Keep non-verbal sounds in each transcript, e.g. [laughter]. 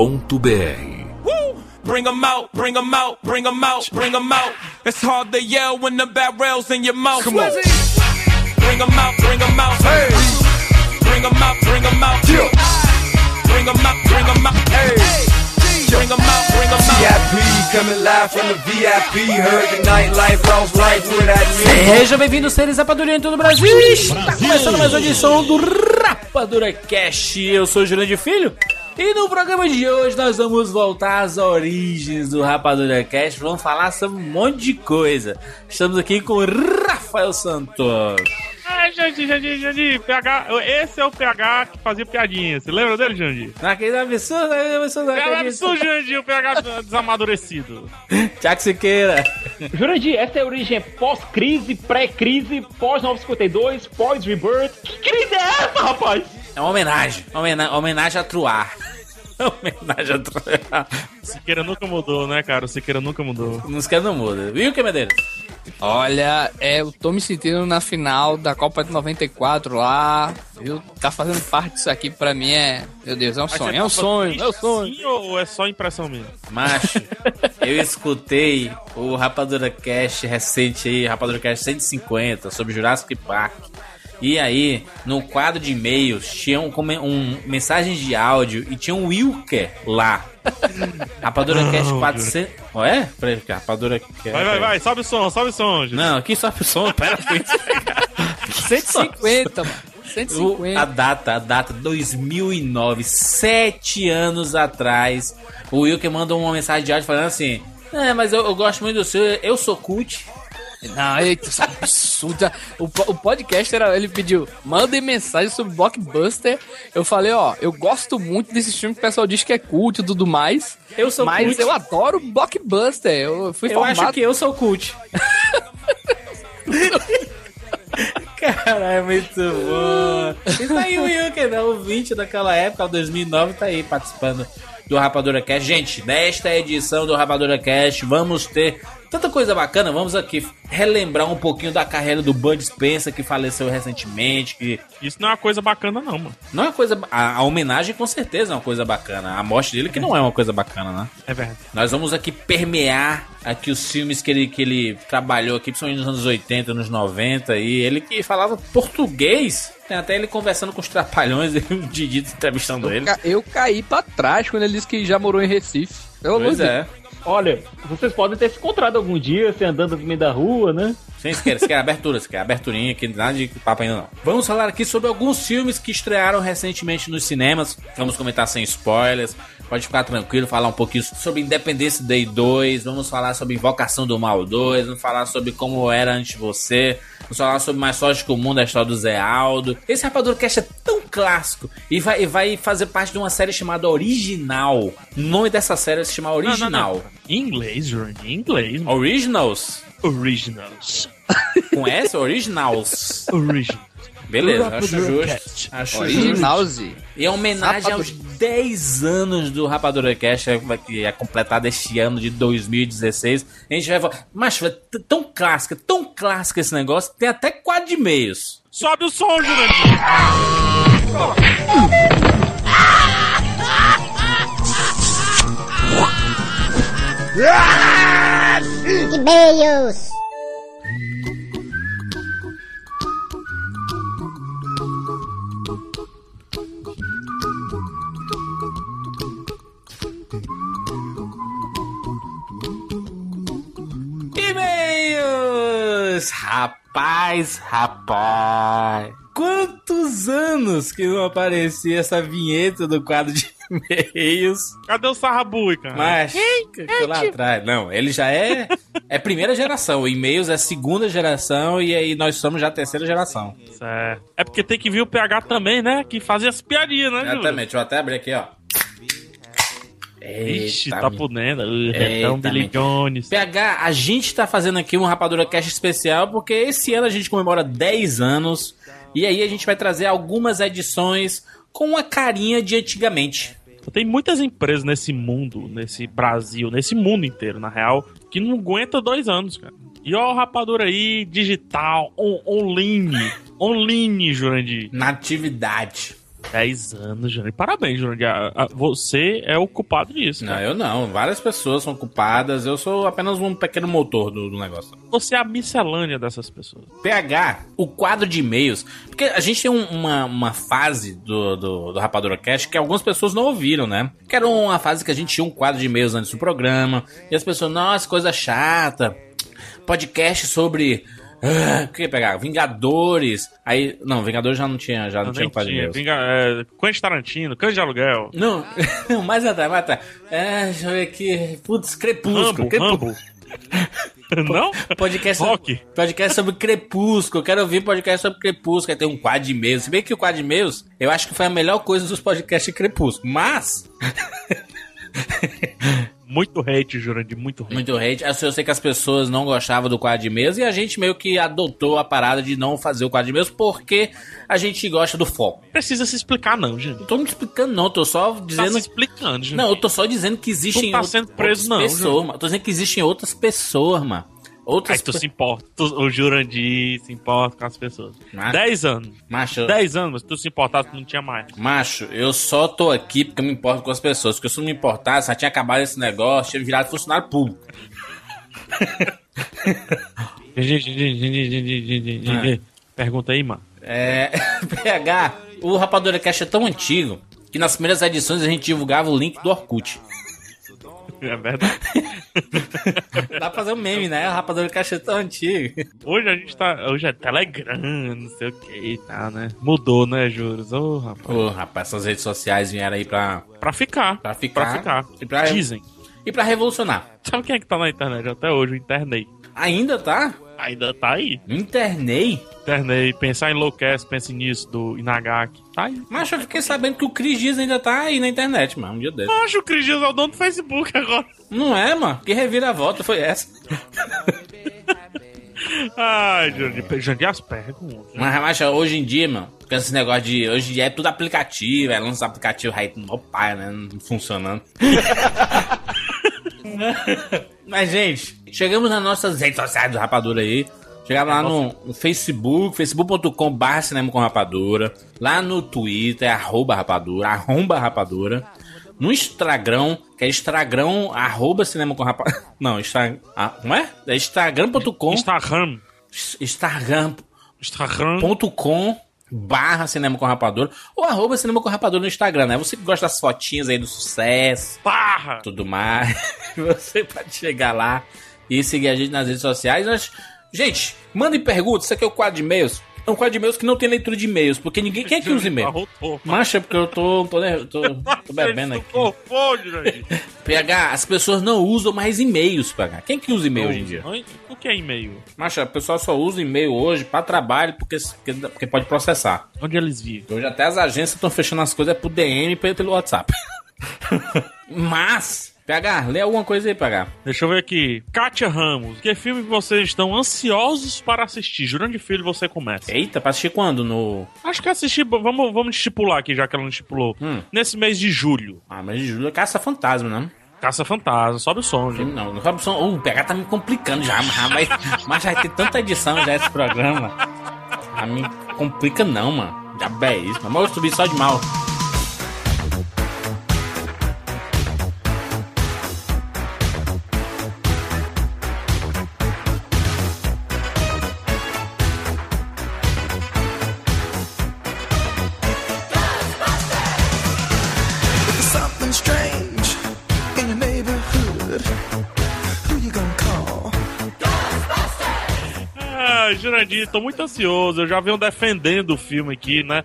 rapadura.com.br Bring 'em out, bring 'em out, bring 'em out, bring 'em out. It's hard to yell when the barrel's in your mouth. Come on. Bring 'em out, bring 'em out. Hey. Bring 'em out, bring 'em out. Bring 'em out, bring 'em out. Hey. Bring 'em out, bring 'em out. VIP coming live from the VIP. Heard the nightlife, lost life with that Seja bem-vindo, seres Rapadura em todo o Brasil. Está começando mais uma edição do Rapadura Cash. Eu sou o Jurandir Filho. E no programa de hoje nós vamos voltar às origens do Rapadura Cash. Vamos falar sobre um monte de coisa. Estamos aqui com o Rafael Santos. Ah, Jandir, Jandir, Jandir, PH, esse é o PH que fazia piadinha. Você lembra dele, Jandir? Naquele absurdo, naquele absurdo, naquele absurdo, Jandir, o PH desamadurecido. [laughs] Tiago Siqueira. Jurandir, essa é a origem pós-crise, pré-crise, pós-952, pós-rebirth. Que crise é essa, rapaz? É uma homenagem. Uma homena- homenagem a Truar. Homenagem a Truar. Siqueira nunca mudou, né, cara? O Siqueira nunca mudou. Não esquece não muda. Viu, que Medeiros? Olha, é, eu tô me sentindo na final da Copa de 94 lá, viu? Tá fazendo parte disso aqui pra mim é. Meu Deus, é um Mas sonho, você é um sonho, é um sonho. assim ou é só impressão minha? Macho, eu escutei o Rapadura Cast recente aí, Rapadura Cast 150, sobre Jurassic Park. E aí, no quadro de e-mails, tinha um, um mensagem de áudio e tinha um Wilker lá. [laughs] Rapadura Cast 400. Ó, é? Peraí, que Rapadura Cast. Vai, vai, vai, sobe o som, sobe o som, Jandir. Não, aqui só o som, [laughs] pera aí. 150, mano. O- 150. a data, a data, 2009, sete anos atrás, o Wilker mandou uma mensagem de áudio falando assim: É, mas eu, eu gosto muito do seu, eu sou cult. Não, eita, isso é absurdo. O, o podcast era, ele pediu, mandem mensagem sobre blockbuster. Eu falei, ó, eu gosto muito desse filme que o pessoal diz que é cult e tudo mais. Eu sou mas cult. eu adoro blockbuster. Eu fui Eu formado. acho que eu sou cult. [laughs] Cara, é muito bom. E tá aí o Wilker, né? O 20 daquela época, 2009, tá aí participando do Rapadura Cast. Gente, nesta edição do Rapadura Cast, vamos ter tanta coisa bacana. Vamos aqui relembrar um pouquinho da carreira do Bud Spencer, que faleceu recentemente, que Isso não é uma coisa bacana, não, mano. não é uma coisa... A, a homenagem, com certeza, é uma coisa bacana. A morte dele, que não é uma coisa bacana, né? É verdade. Nós vamos aqui permear aqui os filmes que ele, que ele trabalhou aqui, principalmente nos anos 80, nos 90, e ele que falava português. Tem até ele conversando com os trapalhões [laughs] e o Didi entrevistando Eu, ele. ca- eu caí pra trás quando ele disse que já morou em Recife. Eu Pois é. Olha, vocês podem ter se encontrado algum dia, você andando no meio da rua, né? Sim, você quer, você quer abertura, você quer aberturinha aqui, nada de papo ainda não. Vamos falar aqui sobre alguns filmes que estrearam recentemente nos cinemas. Vamos comentar sem spoilers. Pode ficar tranquilo, falar um pouquinho sobre Independence Day 2. Vamos falar sobre Invocação do Mal 2. Vamos falar sobre como era antes você. Vamos falar sobre Mais Forte que o Mundo, a história do Zé Aldo. Esse Rapadura Cast é tão clássico e vai, e vai fazer parte de uma série chamada Original. O nome dessa série se chama Original. Não, não, não. Em inglês, em inglês. Originals? Originals. Com S? Originals. Originals. Beleza, acho justo. Acho justo. Originalzi. E é homenagem aos Rapadura. 10 anos do Rapadura Cash, que é completado este ano de 2016. A gente vai falar. Mas tão clássica, tão clássica esse negócio, tem até quadro de meios. Sobe o som, Jurandir. e-mails. E-mails! Rapaz, rapaz. Quantos anos que não aparecia essa vinheta do quadro de e-mails? Cadê o Sarrabui, cara? Mas, ficou lá atrás. Não, ele já é. É primeira geração. O e-mails é segunda geração e aí nós somos já a terceira geração. Certo. É porque tem que vir o PH também, né? Que fazia as piadinhas, né, Júlio? Exatamente. Deixa eu até abrir aqui, ó. Ixi, tá podendo. Uh, Eita, Retão Billy mi- Jones. PH, a gente tá fazendo aqui um Rapadura Cash especial porque esse ano a gente comemora 10 anos e aí a gente vai trazer algumas edições com uma carinha de antigamente. Tem muitas empresas nesse mundo, nesse Brasil, nesse mundo inteiro, na real, que não aguenta dois anos, cara. E ó, o rapadura aí, digital, on- online, online, Jurandir. Natividade. 10 anos, Jurandir. Parabéns, a- Você é o culpado disso. Não, cara. eu não. Várias pessoas são culpadas. Eu sou apenas um pequeno motor do, do negócio. Você é a miscelânea dessas pessoas. PH, o quadro de e-mails. Porque a gente tem um- uma, uma fase do, do, do Rapadura Cast que algumas pessoas não ouviram, né? Que era uma fase que a gente tinha um quadro de e-mails antes do programa. E as pessoas, nossa, coisa chata. Podcast sobre. Ah, o que pegar? Vingadores. Aí. Não, Vingadores já não tinha, já não, Eu tinha de tinha. Vinga, é, Quentin Tarantino, Cães de Aluguel. Não, não, [laughs] mais atrás, mais atrás. É, deixa eu ver aqui. Putz, Crepúsculo. Rambo, Crepúsculo. Rambo. [laughs] Não? [laughs] Podcast, Rock. podcast sobre Crepúsculo. Quero ouvir podcast sobre Crepúsculo. Aí tem um quadro de e-mails. Se bem que o quadro de e-mails, eu acho que foi a melhor coisa dos podcasts de Crepúsculo. Mas, [laughs] Muito hate, Jurandir, muito hate. muito hate. Eu sei- eu sei que as pessoas não gostavam do quadro de e-mails e a gente meio que adotou a parada de não fazer o quadro de e-mails porque a gente gosta do foco. Precisa se explicar, não, gente. Não tô me explicando, não. Tô só Tá dizendo. se explicando, gente. Não, eu tô só dizendo que existem Tu tá sendo preso, outras não, pessoas, mano. Tô dizendo que existem outras pessoas, mano. Outras Aí tu se importa. Tu, o Jurandir se importa com as pessoas. Ah. 10 anos. Macho, 10 anos, mas se tu se importasse, não tinha mais. Macho, eu só tô aqui porque eu me importo com as pessoas. Porque se eu não me importasse, já tinha acabado esse negócio, tinha virado funcionário público. Pergunta aí, mano. É. [laughs] PH, o Rapadura Cash é tão antigo que nas primeiras edições a gente divulgava o link do Orkut. [laughs] É verdade. Dá pra fazer um meme, né? O Rapadura Cash é tão antigo. Hoje a gente tá. Hoje é Telegram, não sei o que e tal, né? Mudou, né, Juros? Ô, rapaz. Ô, rapaz, essas redes sociais vieram aí pra. Pra ficar. Pra ficar. Pra ficar. E pra- Dizem. E pra revolucionar. Sabe quem é que tá na internet até hoje? O Internei. Ainda tá? Ainda tá aí. Internei? Internei. Pensar em Enlouquece, pense nisso, do Inagaki. Tá aí. Mas eu fiquei sabendo que o Cris Dias ainda tá aí na internet, mano. Um dia desse. Acho o Cris Dias é o dono do Facebook agora. Não é, mano? Que reviravolta foi essa? [laughs] Ai, Jandir, Jandir as perguntas. Mas, mas hoje em dia, mano, com esse negócio de. Hoje em dia é tudo aplicativo, é lança aplicativo aí no pai, né? Não funcionando. [laughs] mas, gente, chegamos nas nossas redes sociais do Rapadura aí. Chegava lá no, no Facebook, facebook.com barra cinema com rapadura. Lá no Twitter, arroba rapadura, arromba rapadura. No Instagram, que é Instagram, arroba cinema com rapadura. [laughs] Não, Instagram. Ah, como é? É instagram.com. Instagram. Instagram Instagram. Barra cinema com rapadura ou arroba cinema com rapadura no Instagram, né? Você que gosta das fotinhas aí do sucesso, Barra. tudo mais, [laughs] você pode chegar lá e seguir a gente nas redes sociais. Nós- Gente, mandem perguntas, isso aqui é o quadro de e-mails. É um quadro de e-mails que não tem leitura de e-mails, porque ninguém quer que use e-mail. [laughs] Macha, é porque eu tô, tô, né, tô, tô [laughs] bebendo aqui. Jandir. [laughs] PH, as pessoas não usam mais e-mails, PH. Quem que usa e-mail hoje em dia? O que é e-mail? Macha, o pessoal só usa e-mail hoje pra trabalho, porque, porque, pode processar. Onde eles vivem? Hoje até as agências estão fechando as coisas por DM e pe- pelo WhatsApp. Mas, PH, lê alguma coisa aí, PH. Deixa eu ver aqui. Kátia Ramos. Que filme vocês estão ansiosos para assistir? Jurando de filho, você começa. Eita, pra assistir quando? No. Acho que assistir. Vamos, vamos estipular aqui, já que ela não estipulou. Hum. Nesse mês de julho. Ah, mas de julho é Caça Fantasma, né? Caça Fantasma, sobe o som, gente. Não, não sabe só. Uh, o PH tá me complicando já, mas, mas já vai ter tanta edição já esse programa. A me complica não, mano. Já é isso. Mas eu subir só de mal. Ah, Jurandir, tô muito ansioso. Eu já venho defendendo o filme aqui, né?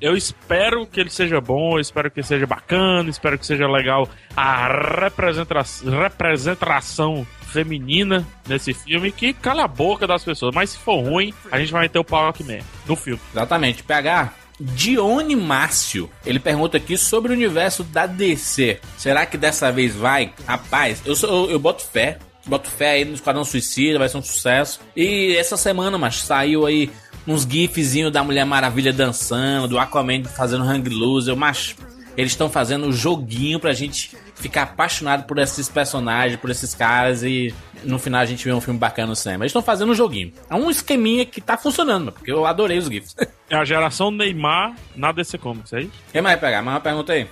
Eu espero que ele seja bom, espero que seja bacana, espero que seja legal a representa representação feminina nesse filme, que cala a boca das pessoas. Mas se for ruim, a gente vai meter o pau aqui mesmo, no filme. Exatamente. PH, Dione Márcio. Ele pergunta aqui sobre o universo da DC. Será que dessa vez vai? Rapaz, eu, sou, eu, eu boto fé. Boto fé aí no Esquadrão Suicida, vai ser um sucesso. E essa semana, mas saiu aí uns gifzinhos da Mulher Maravilha dançando, do Aquaman fazendo hang loose. Mas eles estão fazendo um joguinho pra gente ficar apaixonado por esses personagens, por esses caras e no final a gente vê um filme bacana no cinema. Eles estão fazendo um joguinho. É um esqueminha que tá funcionando, porque eu adorei os GIFs. [laughs] É a geração Neymar na DC Comics, é isso? Quem mais vai pegar? Mais uma pergunta aí.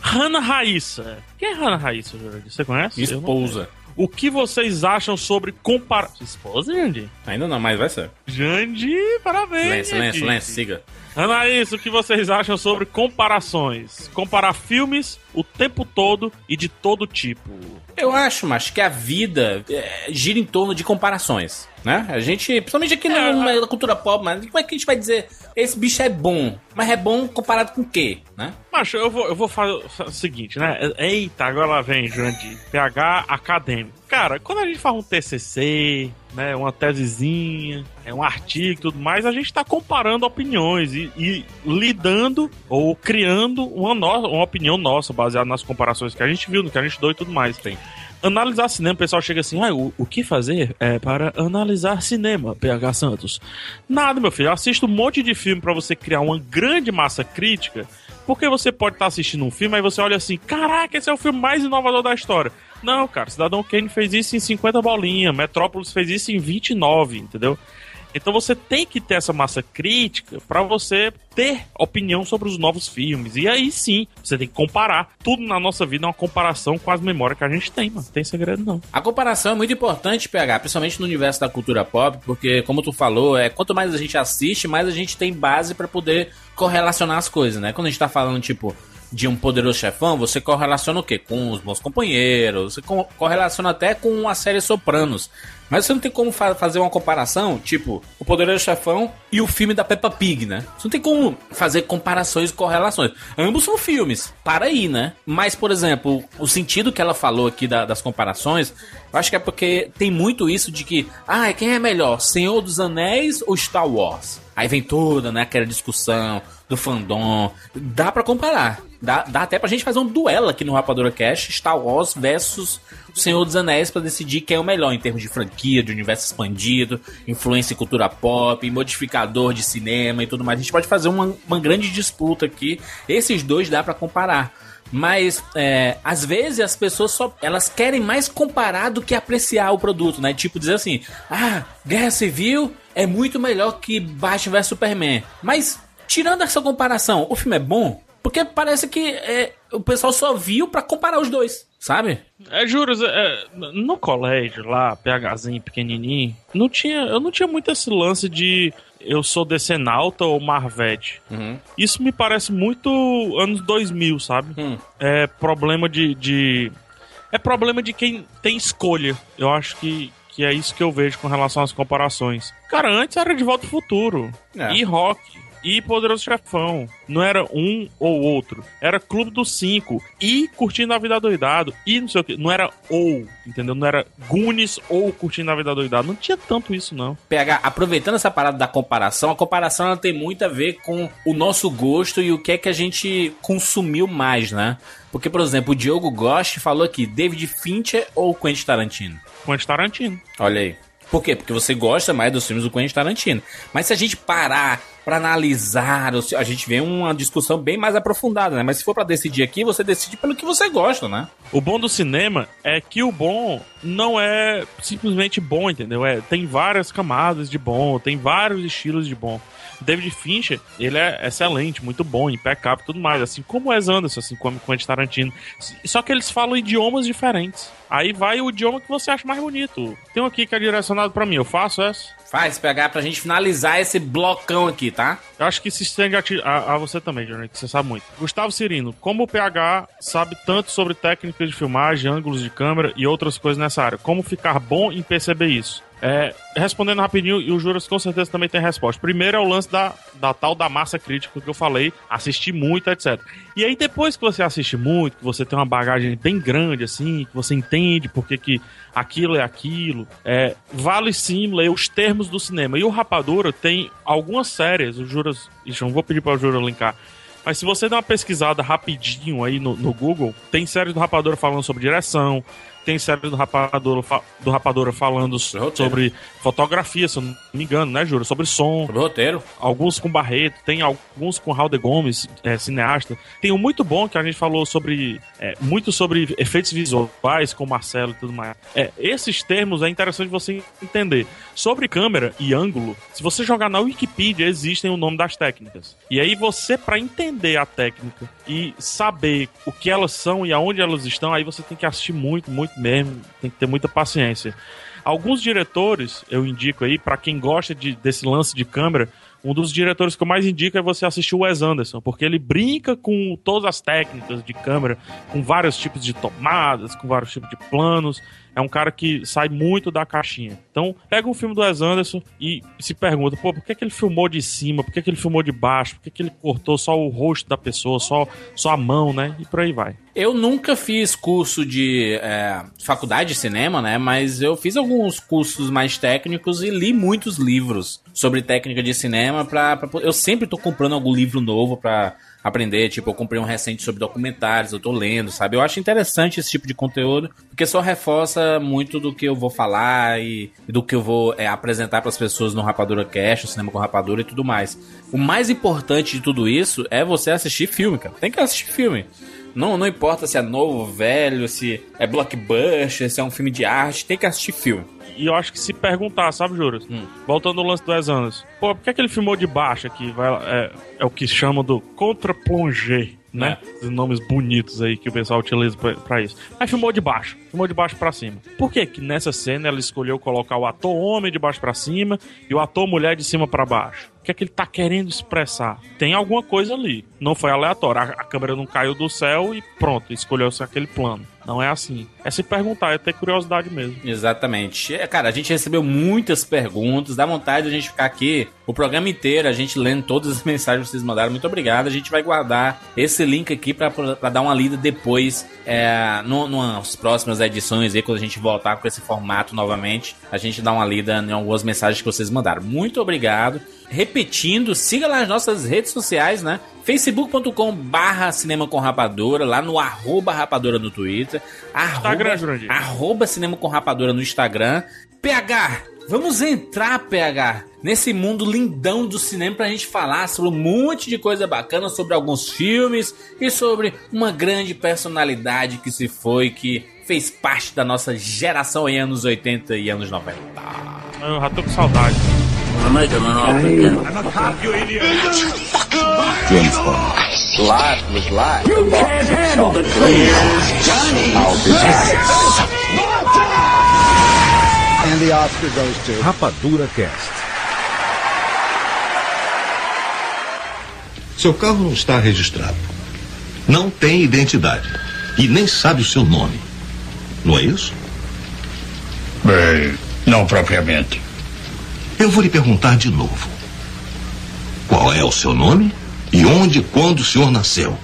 Hannah Raíssa. Quem é Hannah Raíssa? Você conhece? Esposa. O que vocês acham sobre comparar. Esposa, Jandy? Ainda não, mas vai ser. Jandy, parabéns. Silêncio, Jandy. silêncio, siga. Anaís, o que vocês acham sobre comparações? Comparar filmes o tempo todo e de todo tipo. Eu acho, mas que a vida é, gira em torno de comparações, né? A gente, principalmente aqui É, no, na cultura pop, mas como é que a gente vai dizer esse bicho é bom? Mas é bom comparado com o quê, né? Macho, eu vou, eu vou fazer o seguinte, né? Eita, agora vem, Jandy. PH acadêmico. Cara, quando a gente faz um TCC, né, uma tesezinha, é um artigo e tudo mais, a gente tá comparando opiniões e, e lidando ou criando uma, no, uma opinião nossa, baseada nas comparações que a gente viu, no que a gente deu e tudo mais. Sim. Analisar cinema, o pessoal chega assim, ah, o, o que fazer é para analisar cinema, PH Santos? Nada, meu filho, assista um monte de filme pra você criar uma grande massa crítica, porque você pode estar assistindo um filme, aí você olha assim, caraca, esse é o filme mais inovador da história. Não, cara, Cidadão Kane fez isso em 50 bolinhas, Metrópolis fez isso em 29, entendeu? Então você tem que ter essa massa crítica pra você ter opinião sobre os novos filmes. E aí sim, você tem que comparar. Tudo na nossa vida é uma comparação com as memórias que a gente tem, mano. Não tem segredo não. A comparação é muito importante, PH, principalmente no universo da cultura pop, porque, como tu falou, é quanto mais a gente assiste, mais a gente tem base pra poder correlacionar as coisas, né? Quando a gente tá falando, tipo, de um poderoso chefão, você correlaciona o quê? Com os bons companheiros, você co- correlaciona até com a série Sopranos. Mas você não tem como fa- fazer uma comparação, tipo, o poderoso chefão e o filme da Peppa Pig, né? Você não tem como fazer comparações e correlações. Ambos são filmes, para aí, né? Mas, por exemplo, o sentido que ela falou aqui da- das comparações, eu acho que é porque tem muito isso de que, ah, quem é melhor, Senhor dos Anéis ou Star Wars? Aí vem toda, né, aquela discussão do fandom. Dá pra comparar. Dá, dá até pra gente fazer um duelo aqui no Rapadura Cash, Star Wars versus o Senhor dos Anéis pra decidir quem é o melhor em termos de franquia, de universo expandido, influência em cultura pop, modificador de cinema e tudo mais. A gente pode fazer uma, uma grande disputa aqui. Esses dois dá pra comparar. Mas é, às vezes as pessoas só elas querem mais comparar do que apreciar o produto, né? Tipo dizer assim, ah, Guerra Civil é muito melhor que Batman vs Superman. Mas tirando essa comparação, o filme é bom porque parece que é, o pessoal só viu pra comparar os dois, sabe? É, juros, é, no colégio lá, PHzinho, pequenininho, não tinha, eu não tinha muito esse lance de eu sou decenalta ou Marvete. Isso me parece muito anos 2000, sabe? Hum. É problema de, de... É problema de quem tem escolha. Eu acho que, que é isso que eu vejo com relação às comparações. Cara, antes era De Volta ao Futuro. É. E Rock. E Poderoso Chefão. Não era um ou outro. Era Clube dos Cinco. E Curtindo a Vida Doidado. E não sei o que. Não era ou, entendeu? Não era Goonies ou Curtindo a Vida Doidado. Não tinha tanto isso, não. PH, aproveitando essa parada da comparação, a comparação ela tem muito a ver com o nosso gosto e o que é que a gente consumiu mais, né? Porque, por exemplo, o Diogo Gost falou aqui, David Fincher ou Quentin Tarantino? Quentin Tarantino. Olha aí. Por quê? Porque você gosta mais dos filmes do Quentin Tarantino. Mas se a gente parar pra analisar, a gente vê uma discussão bem mais aprofundada, né? Mas se for pra decidir aqui, você decide pelo que você gosta, né? O bom do cinema é que o bom não é simplesmente bom, entendeu? É, tem várias camadas de bom, tem vários estilos de bom. David Fincher, ele é excelente, muito bom, impecável tudo mais, assim como o Wes Anderson, assim como Quentin Tarantino. Só que eles falam idiomas diferentes. Aí vai o idioma que você acha mais bonito. Tem um aqui que é direcionado pra mim, eu faço essa? Faz, PH, pra gente finalizar esse blocão aqui, tá? Eu acho que se estende a- a você também, Johnny, que você sabe muito. Gustavo Cirino, como o PH sabe tanto sobre técnicas de filmagem, ângulos de câmera e outras coisas nessa área? Como ficar bom em perceber isso? É, respondendo rapidinho, e o Juras com certeza também tem resposta. Primeiro é o lance da, da tal da massa crítica que eu falei, assistir muito, etc. E aí depois que você assiste muito, que você tem uma bagagem bem grande, assim, que você entende porque que aquilo é aquilo, é, vale sim ler os termos do cinema. E o Rapadura tem algumas séries, o Juras... Ixi, não vou pedir para o Juras linkar. Mas se você der uma pesquisada rapidinho aí no, no Google, tem séries do Rapadura falando sobre direção, tem séries do Rapadura, do Rapadura falando sobre fotografia, se eu não me engano, né, Júlio? Sobre som. Sobre roteiro. Alguns com Barreto, tem alguns com Raul de Gomes, é, cineasta. Tem um muito bom que a gente falou sobre. é, muito sobre efeitos visuais com o Marcelo e tudo mais. É, esses termos é interessante você entender. Sobre câmera e ângulo, se você jogar na Wikipedia, existem o nome das técnicas. E aí você, para entender a técnica e saber o que elas são e aonde elas estão, aí você tem que assistir muito, muito mesmo, tem que ter muita paciência. Alguns diretores, eu indico aí, pra quem gosta de, desse lance de câmera, um dos diretores que eu mais indico é você assistir o Wes Anderson, porque ele brinca com todas as técnicas de câmera, com vários tipos de tomadas, com vários tipos de planos. É um cara que sai muito da caixinha. Então, pega um filme do Wes Anderson e se pergunta, pô, por que, que ele filmou de cima? Por que, que ele filmou de baixo? Por que, que ele cortou só o rosto da pessoa, só, só a mão, né? E por aí vai. Eu nunca fiz curso de é, faculdade de cinema, né? Mas eu fiz alguns cursos mais técnicos e li muitos livros sobre técnica de cinema. Pra, pra- eu sempre tô comprando algum livro novo pra aprender. Tipo, eu comprei um recente sobre documentários, eu tô lendo, sabe? Eu acho interessante esse tipo de conteúdo, porque só reforça muito do que eu vou falar e, e do que eu vou é, apresentar pras pessoas no Rapadura Cash, o cinema com Rapadura e tudo mais. O mais importante de tudo isso é você assistir filme, cara. Tem que assistir filme. Não, não importa se é novo, velho, se é blockbuster, se é um filme de arte, tem que assistir filme. E eu acho que se perguntar, sabe, Juras? Hum. Voltando ao lance do Wes Anderson. Pô, por que, que ele filmou de baixo aqui? Vai, é, é o que chamam do contra-plongé, né? Os nomes bonitos aí que o pessoal utiliza pra, pra isso. Mas filmou de baixo. Filmou de baixo pra cima. Por que que nessa cena ela escolheu colocar o ator homem de baixo pra cima e o ator mulher de cima pra baixo? O que é que ele tá querendo expressar? Tem alguma coisa ali. Não foi aleatório. A, câmera não caiu do céu e pronto, escolheu-se aquele plano. Não é assim. É se perguntar, é ter curiosidade mesmo. Exatamente. É, Cara, a gente recebeu muitas perguntas, dá vontade de a gente ficar aqui o programa inteiro, a gente lendo todas as [laughs] mensagens que vocês mandaram. Muito obrigado. A gente vai guardar esse link aqui pra dar uma lida depois, é, no, nas próximas edições aí, quando a gente voltar com esse formato novamente. A gente dá uma lida em algumas mensagens que vocês mandaram. Muito obrigado. Repetindo, siga lá as nossas redes sociais, né? facebook.com barra cinema com rapadura, lá no arroba rapadura no Twitter, arroba, arroba cinema com rapadura no Instagram. PH, vamos entrar, PH, nesse mundo lindão do cinema pra gente falar sobre um monte de coisa bacana, sobre alguns filmes e sobre uma grande personalidade que se foi, que fez parte da nossa geração em anos 80 e anos 90. Eu já tô com saudade. And the Oscar goes to. Rapadura Cast. Seu carro não está registrado. Não tem identidade. E nem sabe o seu nome. Não é isso? Bem, não propriamente. Eu vou lhe perguntar de novo. Qual é o seu nome? E onde e quando o senhor nasceu?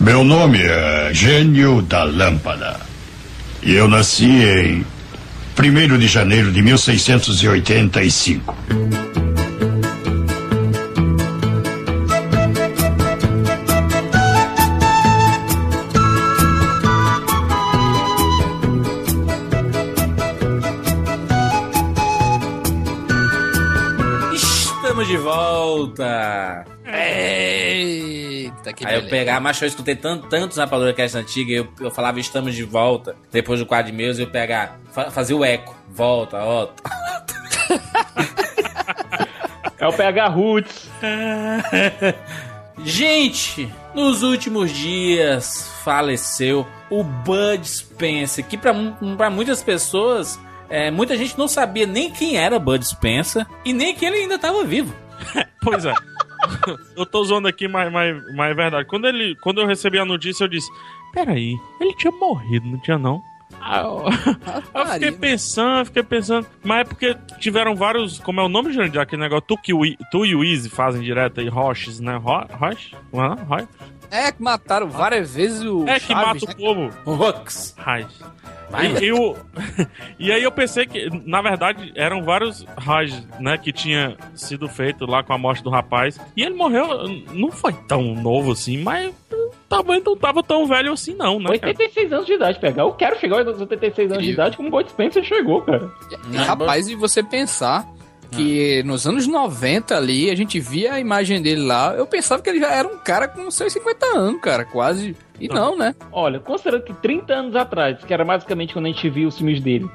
Meu nome é Gênio da Lâmpada. E eu nasci em 1 de janeiro de 1685. Eita, que Aí eu beleza. pegar, mas eu escutei tanto, tantos Rapadura Cast antiga, eu, eu falava estamos de volta, depois do quadro de meus, eu pegar, fa fazer o eco, volta, ó. É o PH Roots. [laughs] Gente, nos últimos dias faleceu o Bud Spencer, que pra muitas pessoas, é, muita gente não sabia nem quem era Bud Spencer e nem que ele ainda estava vivo. [laughs] Pois é. eu tô zoando aqui, mas, mas, mas é verdade. Quando, ele, quando eu recebi a notícia, eu disse: Peraí, ele tinha morrido, não tinha não? Ah, eu, [laughs] eu fiquei pensando, fiquei pensando. Mas é porque tiveram vários. Como é o nome, Jandir? Aquele negócio. Tu, que tu e o Easy fazem direto aí, Roches, né? Ro, Roche? Roche? É, que mataram várias vezes o. É que Chaves, mata né? o povo. Rux. Raj. Vai, E, e, o- [laughs] e aí eu pensei que, na verdade, eram vários Raj, né, que tinha sido feito lá com a morte do rapaz. E ele morreu, não foi tão novo assim, mas também não tava tão velho assim não, né? cara? 86 anos de idade, pegar. Eu quero chegar aos 86 anos de idade como o Bud Spencer chegou, cara. E, rapaz, e você pensar que nos anos 90 ali, a gente via a imagem dele lá, eu pensava que ele já era um cara com seus 50 anos, cara, quase. E não, né? Olha, considerando que 30 anos atrás, que era basicamente quando a gente viu os filmes dele,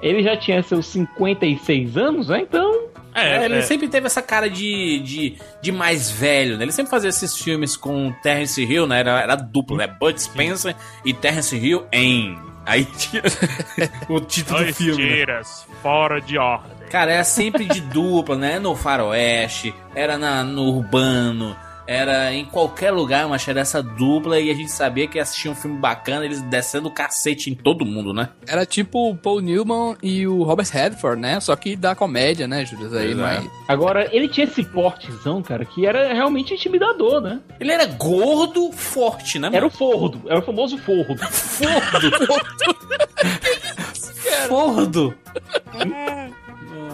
ele já tinha seus 56 anos, né? Então. É, ele é. sempre teve essa cara de, de, de mais velho, né? Ele sempre fazia esses filmes com Terence Hill, né? Era, era duplo, né? Bud Spencer e Terence Hill em... Aí tinha [laughs] o título do Dois filme. né? tiras fora de ordem. Cara, era sempre de dupla, né? No faroeste, era na, no urbano, era em qualquer lugar, mas era essa dupla e a gente sabia que assistia um filme bacana, eles descendo o cacete em todo mundo, né? Era tipo o Paul Newman e o Robert Redford, né? Só que da comédia, né, Júlio? Aí, Pois é. mas... Agora, ele tinha esse portezão, cara, que era realmente intimidador, né? Ele era gordo, forte, né? Era mano? o fordo, era o famoso fordo. [laughs] Fordo. [laughs] [laughs]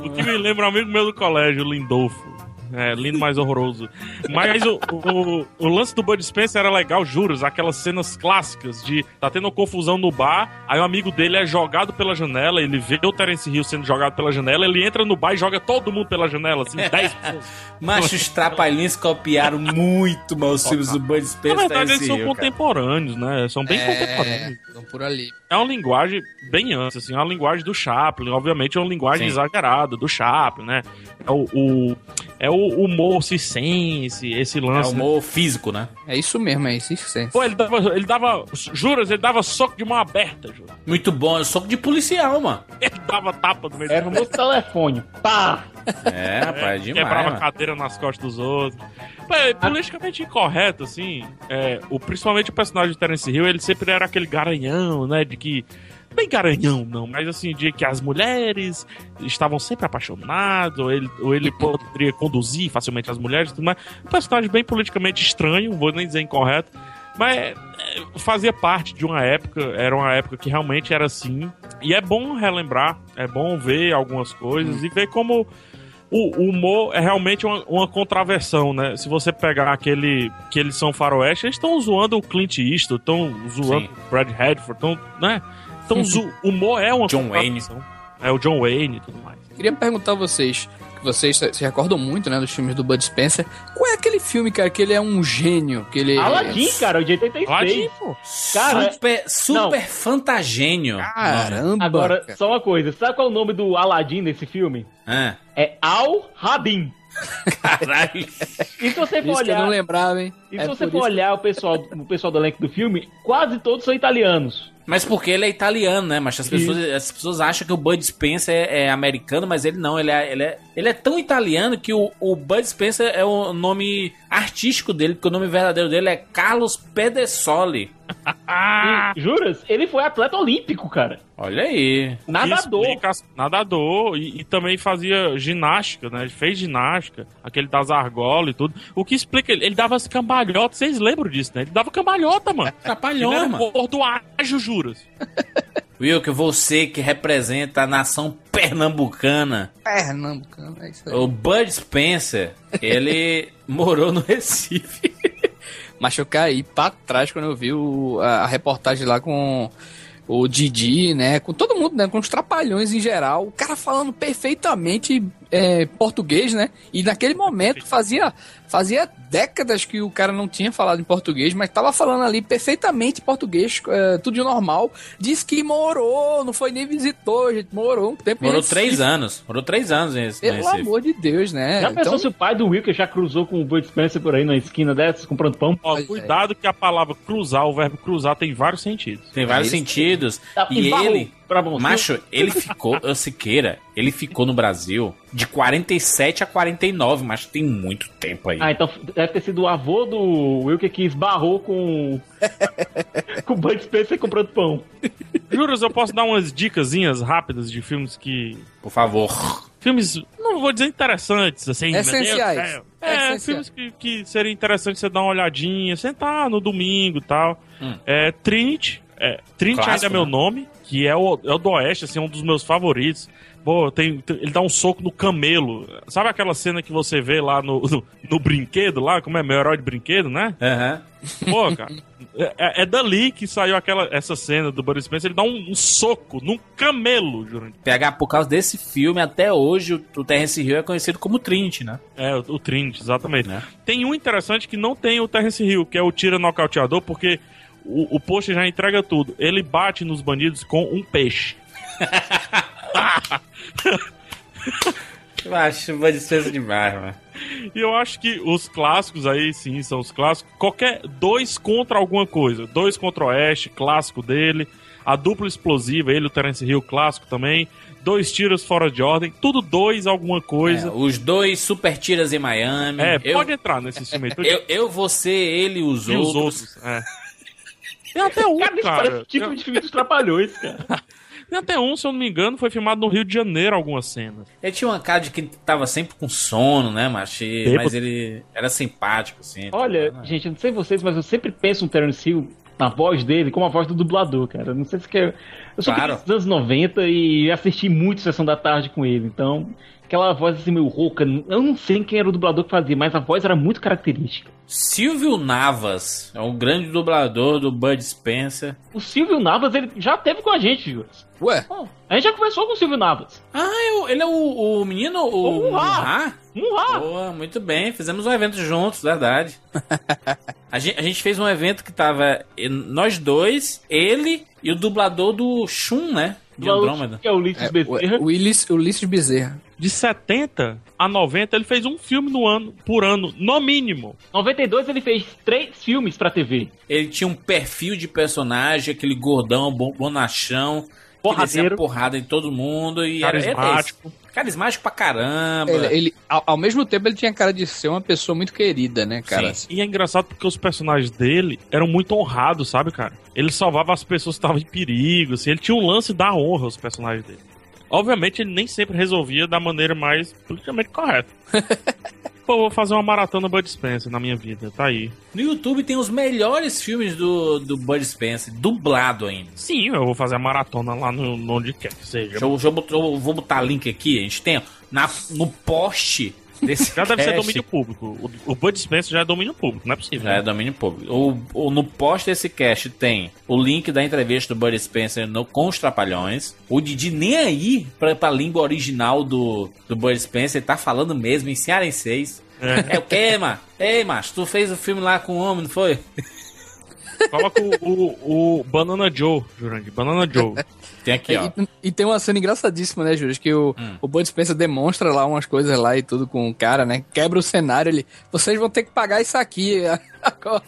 O que me lembra um amigo meu do colégio, Lindolfo. É, lindo, mais horroroso. Mas o, o, o lance do Bud Spencer era legal, juros. Aquelas cenas clássicas de tá tendo confusão no bar, aí o amigo dele é jogado pela janela, ele vê o Terence Hill sendo jogado pela janela, ele entra no bar e joga todo mundo pela janela, assim, [laughs] 10 pessoas. Mas os trapalhões copiaram muito mal os filmes do Bud Na Spencer. verdade, eles são Hill, contemporâneos, né? São bem contemporâneos. É, estão por ali. É uma linguagem bem antes, assim, é uma linguagem do Chaplin, obviamente é uma linguagem Sim. exagerada do Chaplin, né? É o, o- é o humor circense, esse É lance. né? humor físico, né? É isso mesmo, é isso. isso é. Pô, ele dava, ele dava, juras, ele dava soco de mão aberta, juro. Muito bom, eu sou de policial, mano. [laughs] Ele dava tapa do meio Era o famoso telefone. Pá! É, rapaz, é demais. Quebrava mano. cadeira nas costas dos outros. É politicamente incorreto, assim. É, o, principalmente o personagem de Terence Hill, ele sempre era aquele garanhão, né? De que. Bem garanhão, não, mas assim, de que as mulheres estavam sempre apaixonadas, ou ele, ou ele poderia conduzir facilmente as mulheres e tudo mais. Um personagem bem politicamente estranho, vou nem dizer incorreto, mas é, fazia parte de uma época, era uma época que realmente era assim. E é bom relembrar, é bom ver algumas coisas e ver como o, o humor é realmente uma, uma contraversão, né? Se você pegar aquele que eles são faroeste, eles estão zoando o Clint Eastwood, estão zoando Sim. o Brad Redford, estão, né? Então, zo- o humor é uma John Wayne. É o John Wayne e tudo mais. Queria perguntar a vocês, que vocês se recordam muito, né, dos filmes do Bud Spencer. Qual é aquele filme, cara, que ele é um gênio, que ele... Aladdin, cara, o de 86. Aladdin, pô. Cara, super super fantagênio. Caramba! Agora, cara. só uma coisa. Sabe qual é o nome do Aladdin desse filme? Ah, É Al-Radin. caralho. E se você for eu não olhar... lembrava, hein? E É se você por for isso que- olhar o pessoal, o pessoal do elenco do filme, quase todos são italianos. Mas porque ele é italiano, né? Mas as pessoas, as pessoas acham que o Bud Spencer é, é americano, mas ele não. Ele é, ele é, ele é tão italiano que o, o Bud Spencer é o nome artístico dele, porque o nome verdadeiro dele é Carlos Pedesoli. Ah! [laughs] E, juras? Ele foi atleta olímpico, cara. Olha aí. Nadador. Explica nadador e, e também fazia ginástica, né? Ele fez ginástica, aquele das argolas e tudo. O que explica, ele, ele dava as cambalhotas, vocês lembram disso, né? Ele dava cambalhota, mano. Trapalhão, ele era mano. gordo ágil, juras. Will, que você que representa a nação pernambucana, Pernambucano, é isso aí. o Bud Spencer, ele [laughs] morou no Recife. Mas eu caí pra trás quando eu vi o- a, a reportagem lá com o Didi, né? Com todo mundo, né? Com os trapalhões em geral. O cara falando perfeitamente é, português, né? E naquele momento fazia, fazia décadas que o cara não tinha falado em português, mas tava falando ali perfeitamente português, é, tudo de normal. Disse que morou, não foi nem visitou, gente. Morou um tempo em Morou Recife. três anos. Morou três anos nesse, Pelo amor de Deus, né? Já pensou Então, se o pai do Wilker já cruzou com o Bud Spencer por aí na esquina dessas, comprando pão? Ó, é. cuidado que a palavra cruzar, o verbo cruzar tem vários sentidos. Tem vários Isso. sentidos. Tá, E ele, pra você. macho, ele ficou, eu Siqueira, ele ficou no Brasil de 47 a 49, mas tem muito tempo aí. Ah, então deve ter sido o avô do Wilker que esbarrou com, [laughs] com o Bud Spencer comprando pão. Juras, eu posso dar umas dicasinhas rápidas de filmes que. Por favor. Filmes, não vou dizer interessantes, assim. Deus Essenciais. céu. É, Essenciais. filmes que, que seria interessante você dar uma olhadinha, sentar no domingo e tal. Hum. É, Trinity. É, Trinity Clássico, ainda é meu né? nome, que é o, é o do Oeste, assim, um dos meus favoritos. Pô, tem, tem- ele dá um soco no camelo. Sabe aquela cena que você vê lá no, no, no brinquedo, lá, como é meu herói de brinquedo, né? Aham. Pô, cara. É, é- é dali que saiu aquela, essa cena do Buddy Spencer. Ele dá um, um soco num camelo, Jurandir. PH, por causa desse filme, até hoje, o, Terence Hill é conhecido como Trinity, né? É, o, o Trinity, exatamente. Né? Tem um interessante que não tem o Terence Hill, que é o tira nocauteador, porque o, o post já entrega tudo. Ele bate nos bandidos com um peixe. Eu acho uma despesa demais, mano. E eu acho que os clássicos aí, sim, são os clássicos. Qualquer dois contra alguma coisa. Dois contra o Oeste, clássico dele. A dupla explosiva, ele, o Terence Hill, clássico também. Dois tiros fora de ordem. Tudo dois alguma coisa. É, os dois super tiras em Miami. É, eu, pode entrar nesse filme aí. [laughs] eu, eu, você, ele e os E os outros. outros. É. Tem até um, Cara, cara. parece tipo de filme dos trapalhões, cara. [laughs] Tem até um, se eu não me engano, foi filmado no Rio de Janeiro algumas cenas. Ele tinha uma cara de que tava sempre com sono, né, macho? Bêbado. Mas ele era simpático, assim. Olha, gente, eu não sei vocês, mas eu sempre penso no Terence Hill, na voz dele, como a voz do dublador, cara. Não sei se quer. Eu sou Claro. dos anos 90 e assisti muito Sessão da Tarde com ele, então. Aquela voz assim meio rouca, eu não sei quem era o dublador que fazia, mas a voz era muito característica. Silvio Navas é um grande dublador do Bud Spencer. O Silvio Navas, ele já teve com a gente, Júlio. Ué, A gente já conversou com o Silvio Navas. Ah, eu- ele é o, o menino? O, O Munhá. Munhá? Boa, muito bem. Fizemos um evento juntos, verdade. [laughs] a, gente, a gente fez um evento que tava nós dois, ele e o dublador do Shun, né? De Andrômeda. Que é o Ulisses é, Bezerra. o, o Ulisses, Ulisses Bezerra. De 70 a 90, ele fez um filme no ano, por ano, no mínimo. 92 ele fez três filmes pra TV. Ele tinha um perfil de personagem, aquele gordão, bo- bonachão. Que Porradeiro. descia porrada em todo mundo e era- era esse. Carismático pra caramba. Ele, ele- ao, ao mesmo tempo, ele tinha cara de ser uma pessoa muito querida, né, cara? Sim. E é engraçado porque os personagens dele eram muito honrados, sabe, cara? Ele salvava as pessoas que estavam em perigo, assim. Ele tinha um lance da honra, os personagens dele. Obviamente, ele nem sempre resolvia da maneira mais politicamente correta. [laughs] Pô, vou fazer uma maratona Bud Spencer na minha vida, tá aí. No YouTube tem os melhores filmes do, do Bud Spencer, dublado ainda. Sim, eu vou fazer a maratona lá no, no onde quer que seja. Deixa eu, deixa eu eu vou botar link aqui. A gente tem ó, na, no post desse Já deve ser domínio público. O, o Bud Spencer já é domínio público, não é possível. Já é domínio público. O, o- no post desse cast tem o link da entrevista do Bud Spencer no, com os Trapalhões. O Didi nem aí pra, pra língua original do, do Bud Spencer. Ele tá falando mesmo em cearenseis. É, o quê, mano? Ei, macho, tu fez o filme lá com o homem, não foi? Coloca o, o, o Banana Joe, Jurandir. Banana Joe. Tem aqui, ó. E, e tem uma cena engraçadíssima, né, Júlio? Que o, Hum. o Bud Spencer demonstra lá umas coisas lá e tudo com o cara, né? Quebra o cenário, ele. Vocês vão ter que pagar isso aqui [laughs] agora.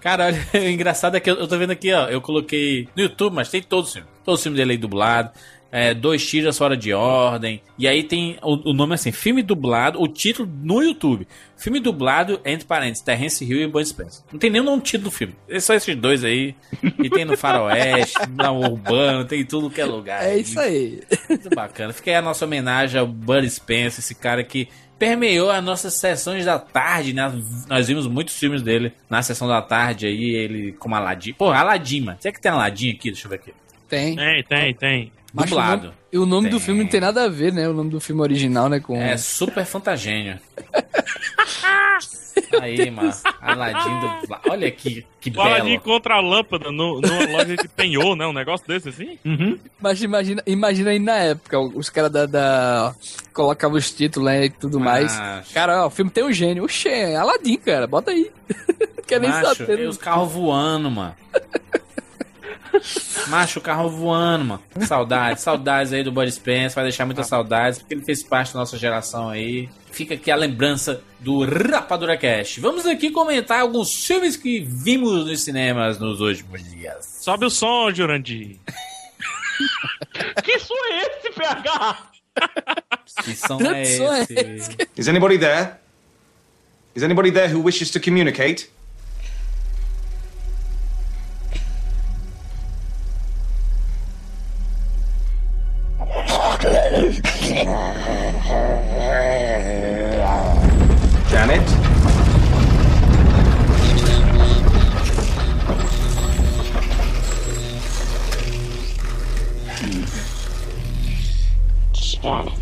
Cara, olha, [laughs] o engraçado é que eu, eu tô vendo aqui, ó. Eu coloquei no YouTube, mas tem todos os filmes. Todos os filmes dele aí dublado. É, dois tiras fora de ordem. E aí tem o, o nome assim, filme dublado, o título no YouTube. Filme dublado, entre parênteses, Terence Hill e Bud Spencer. Não tem nem o nome do título do filme. É só esses dois aí. E tem no Faroeste, [laughs] na Urbano, tem em tudo que é lugar. É isso aí. Muito bacana. Fica aí a nossa homenagem ao Bud Spencer, esse cara que permeou as nossas sessões da tarde, né? Nós vimos muitos filmes dele na sessão da tarde aí, ele como Aladdin. Pô, Aladdin, mano. Será que tem Aladdin aqui? Deixa eu ver aqui. Tem. Tem, tem, tem. Mas o Dublado. nome- E o nome do filme não tem nada a ver, né? O nome do filme original, né? Com... É super fantagênio. [laughs] Aí, mano. Aladdin do. Olha que, que O belo. encontra a lâmpada no, numa loja de penhor, né? Um negócio desse assim. Mas imagina, imagina aí na época, os caras da, da- colocavam os títulos né, e tudo mais. Cara, ó, o filme tem um gênio. Oxê, é Aladdin, cara. Bota aí. [laughs] Quer nem Macho, saber. e os carros voando, mano. Macho, o carro voando, mano. Saudades, saudades aí do Bud Spencer. Vai deixar muitas saudades, porque ele fez parte da nossa geração aí. Fica aqui a lembrança do Rapadura Cast. Vamos aqui comentar alguns filmes que vimos nos cinemas nos últimos dias. Sobe o som, Jurandir. [laughs] Que som é esse, PH? Que som é som é esse? Is anybody there? Is anybody there who wishes to communicate? Damn it.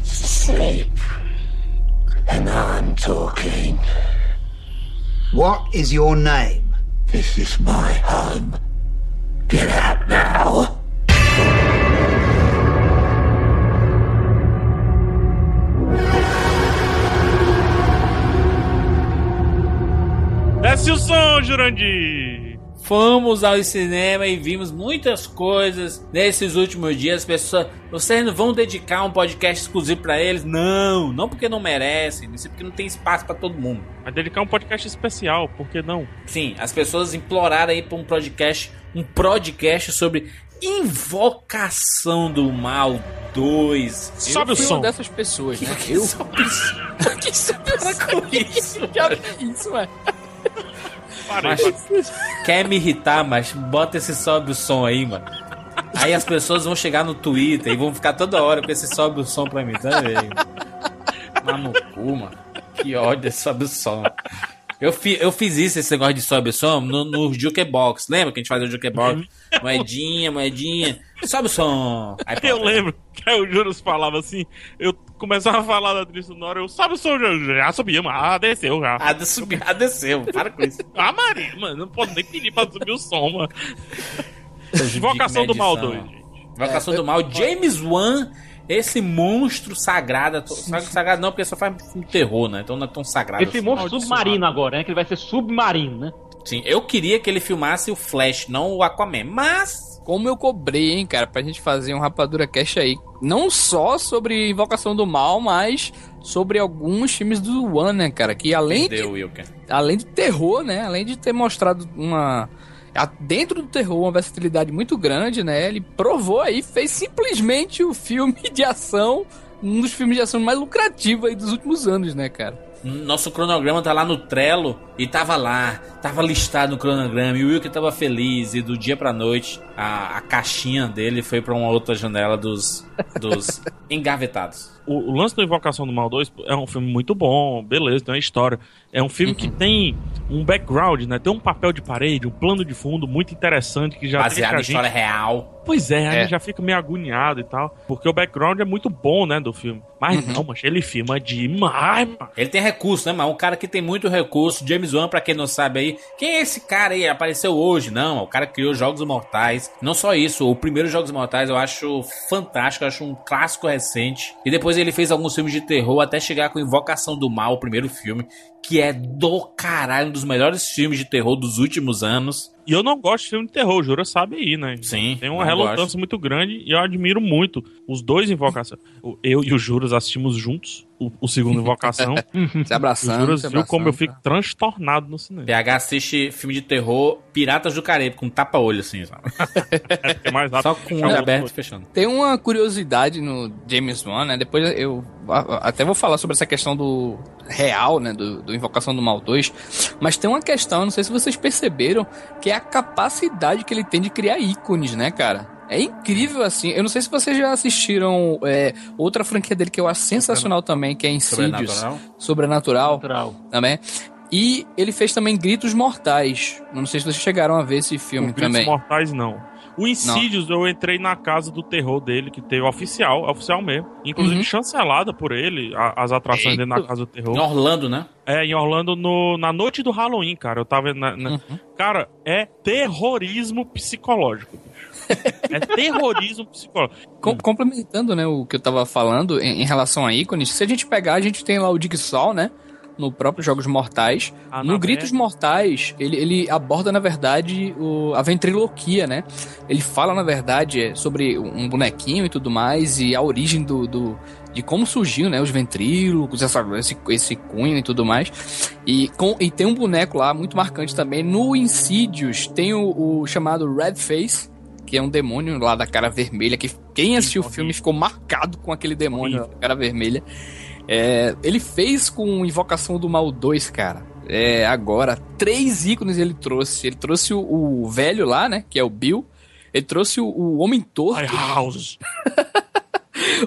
Sleep. And I'm talking. What is your name? This is my home. Get out now. Desce o som, Jurandir! Fomos ao cinema e vimos muitas coisas nesses últimos dias. Pessoas, vocês não vão dedicar um podcast exclusivo pra eles? Não, não porque não merecem, isso é porque não tem espaço pra todo mundo. Vai dedicar um podcast especial, por que não? Sim, as pessoas imploraram aí pra um podcast, um podcast sobre Invocação do Mal 2. Sobe o som. uma dessas pessoas, né? Que eu sobe o som? que sobe o som? com isso, Que é isso, [laughs] ué? Parei, Mas, quer me irritar, mas bota esse sobe o som aí, mano. Aí as pessoas vão chegar no Twitter e vão ficar toda hora com esse sobe o som pra mim, tá vendo? Mas no cu, mano. Que ódio esse sobe o som. Eu, fi, eu fiz isso, esse negócio de sobe o som, no, no Jukebox. Lembra que a gente fazia o Jukebox? Moedinha, moedinha. Sobe o som. Aí. Eu lembro que o Juros falava assim, eu começava a falar da trilha sonora, eu sabe o som, já, já subimos, ah, desceu já. Ah, subiu, ah, desceu. Para com isso. Ah, Maria, mano, não pode nem pedir pra subir o som, mano. Minha do Mal edição, 2, ó. gente. Invocação do Mal, James Wan, esse monstro sagrado. Sagrado não, porque só faz de terror, né? Então não é tão sagrado. Esse assim. monstro submarino agora, né? Que ele vai ser submarino, né? Sim, eu queria que ele filmasse o Flash, não o Aquaman, mas. Como eu cobrei, hein, cara, pra gente fazer um Rapadura Cash aí. Não só sobre Invocação do Mal, mas sobre alguns filmes do One, né, cara? Que além de, Entendeu, Wilker? além de terror, né? Além de ter mostrado uma. Dentro do terror, uma versatilidade muito grande, né? Ele provou aí, fez simplesmente o filme [laughs] de ação, um dos filmes de ação mais lucrativos aí dos últimos anos, né, cara? Nosso cronograma tá lá no Trello e tava lá, tava listado no cronograma. E o Wilker tava feliz. E do dia pra noite, a, a caixinha dele foi pra uma outra janela dos, dos [laughs] engavetados. O, o lance do Invocação do Mal 2 é um filme muito bom, beleza, tem uma história. É um filme que tem um background, né? Tem um papel de parede, um plano de fundo muito interessante que já Baseado a em história gente... real. Pois é, a É. gente já fica meio agoniado e tal. Porque o background é muito bom, né, do filme. Mas Uhum. não, mas ele filma demais, mano. Ele tem recurso, né, mas um cara que tem muito recurso. James Wan, pra quem não sabe aí, quem é esse cara aí? Apareceu hoje? Não, o cara que criou Jogos Mortais. Não só isso, o primeiro Jogos Mortais eu acho fantástico, eu acho um clássico recente. E depois ele fez alguns filmes de terror até chegar com Invocação do Mal, o primeiro filme, que é do caralho, um dos melhores filmes de terror dos últimos anos. E eu não gosto de filme de terror, o Jura sabe aí, né? Sim. Tem uma relutância gosto. muito grande e eu admiro muito os dois Invocação. [laughs] O- Eu e o Juros assistimos juntos o, o segundo Invocação. [laughs] Se o abraçando, Juras se viu como eu fico transtornado no cinema. PH assiste filme de terror Piratas do Caribe, com tapa-olho assim, sabe? [laughs] É mais Só com o olho o aberto e fechando. Tem uma curiosidade no James Wan, né? Depois eu até vou falar sobre essa questão do real, né? Do, do Invocação do Mal 2. Mas tem uma questão, não sei se vocês perceberam, que é a capacidade que ele tem de criar ícones, né, cara? É incrível assim. Eu não sei se vocês já assistiram é, outra franquia dele que eu acho sensacional também, que é Insidious. Sobrenatural? Sobrenatural Natural. também. E ele fez também Gritos Mortais. Não sei se vocês chegaram a ver esse filme O Gritos também. Mortais, não. O Insidious, eu entrei na casa do terror dele, que teve oficial, oficial mesmo. Inclusive Uhum. chancelada por ele, a- as atrações dele na Eita. casa do terror. Em Orlando, né? É, em Orlando, no, na noite do Halloween, cara. Eu tava. Na, na- Uhum. Cara, é terrorismo psicológico. É terrorismo psicológico. Com- complementando, né, o que eu tava falando em, em relação a ícones, se a gente pegar, a gente tem lá o Sol, né? No próprio Jogos Mortais. Ah, no Gritos merda. Mortais, ele, ele aborda, na verdade, o- a ventriloquia, né? Ele fala, na verdade, é, sobre um bonequinho e tudo mais, e a origem do. do- de como surgiu, né? Os ventrílocos, essa, esse, esse cunho e tudo mais. E, com, e tem um boneco lá muito marcante também. No Insidious tem o, o chamado Red Face, que é um demônio lá da cara vermelha, que quem assistiu o filme ficou marcado com aquele demônio da cara vermelha. É, ele fez com Invocação do Mal 2, cara. É, agora, três ícones ele trouxe. Ele trouxe o, o velho lá, né? Que é o Bill. Ele trouxe o, o Homem Torto. My House. [laughs]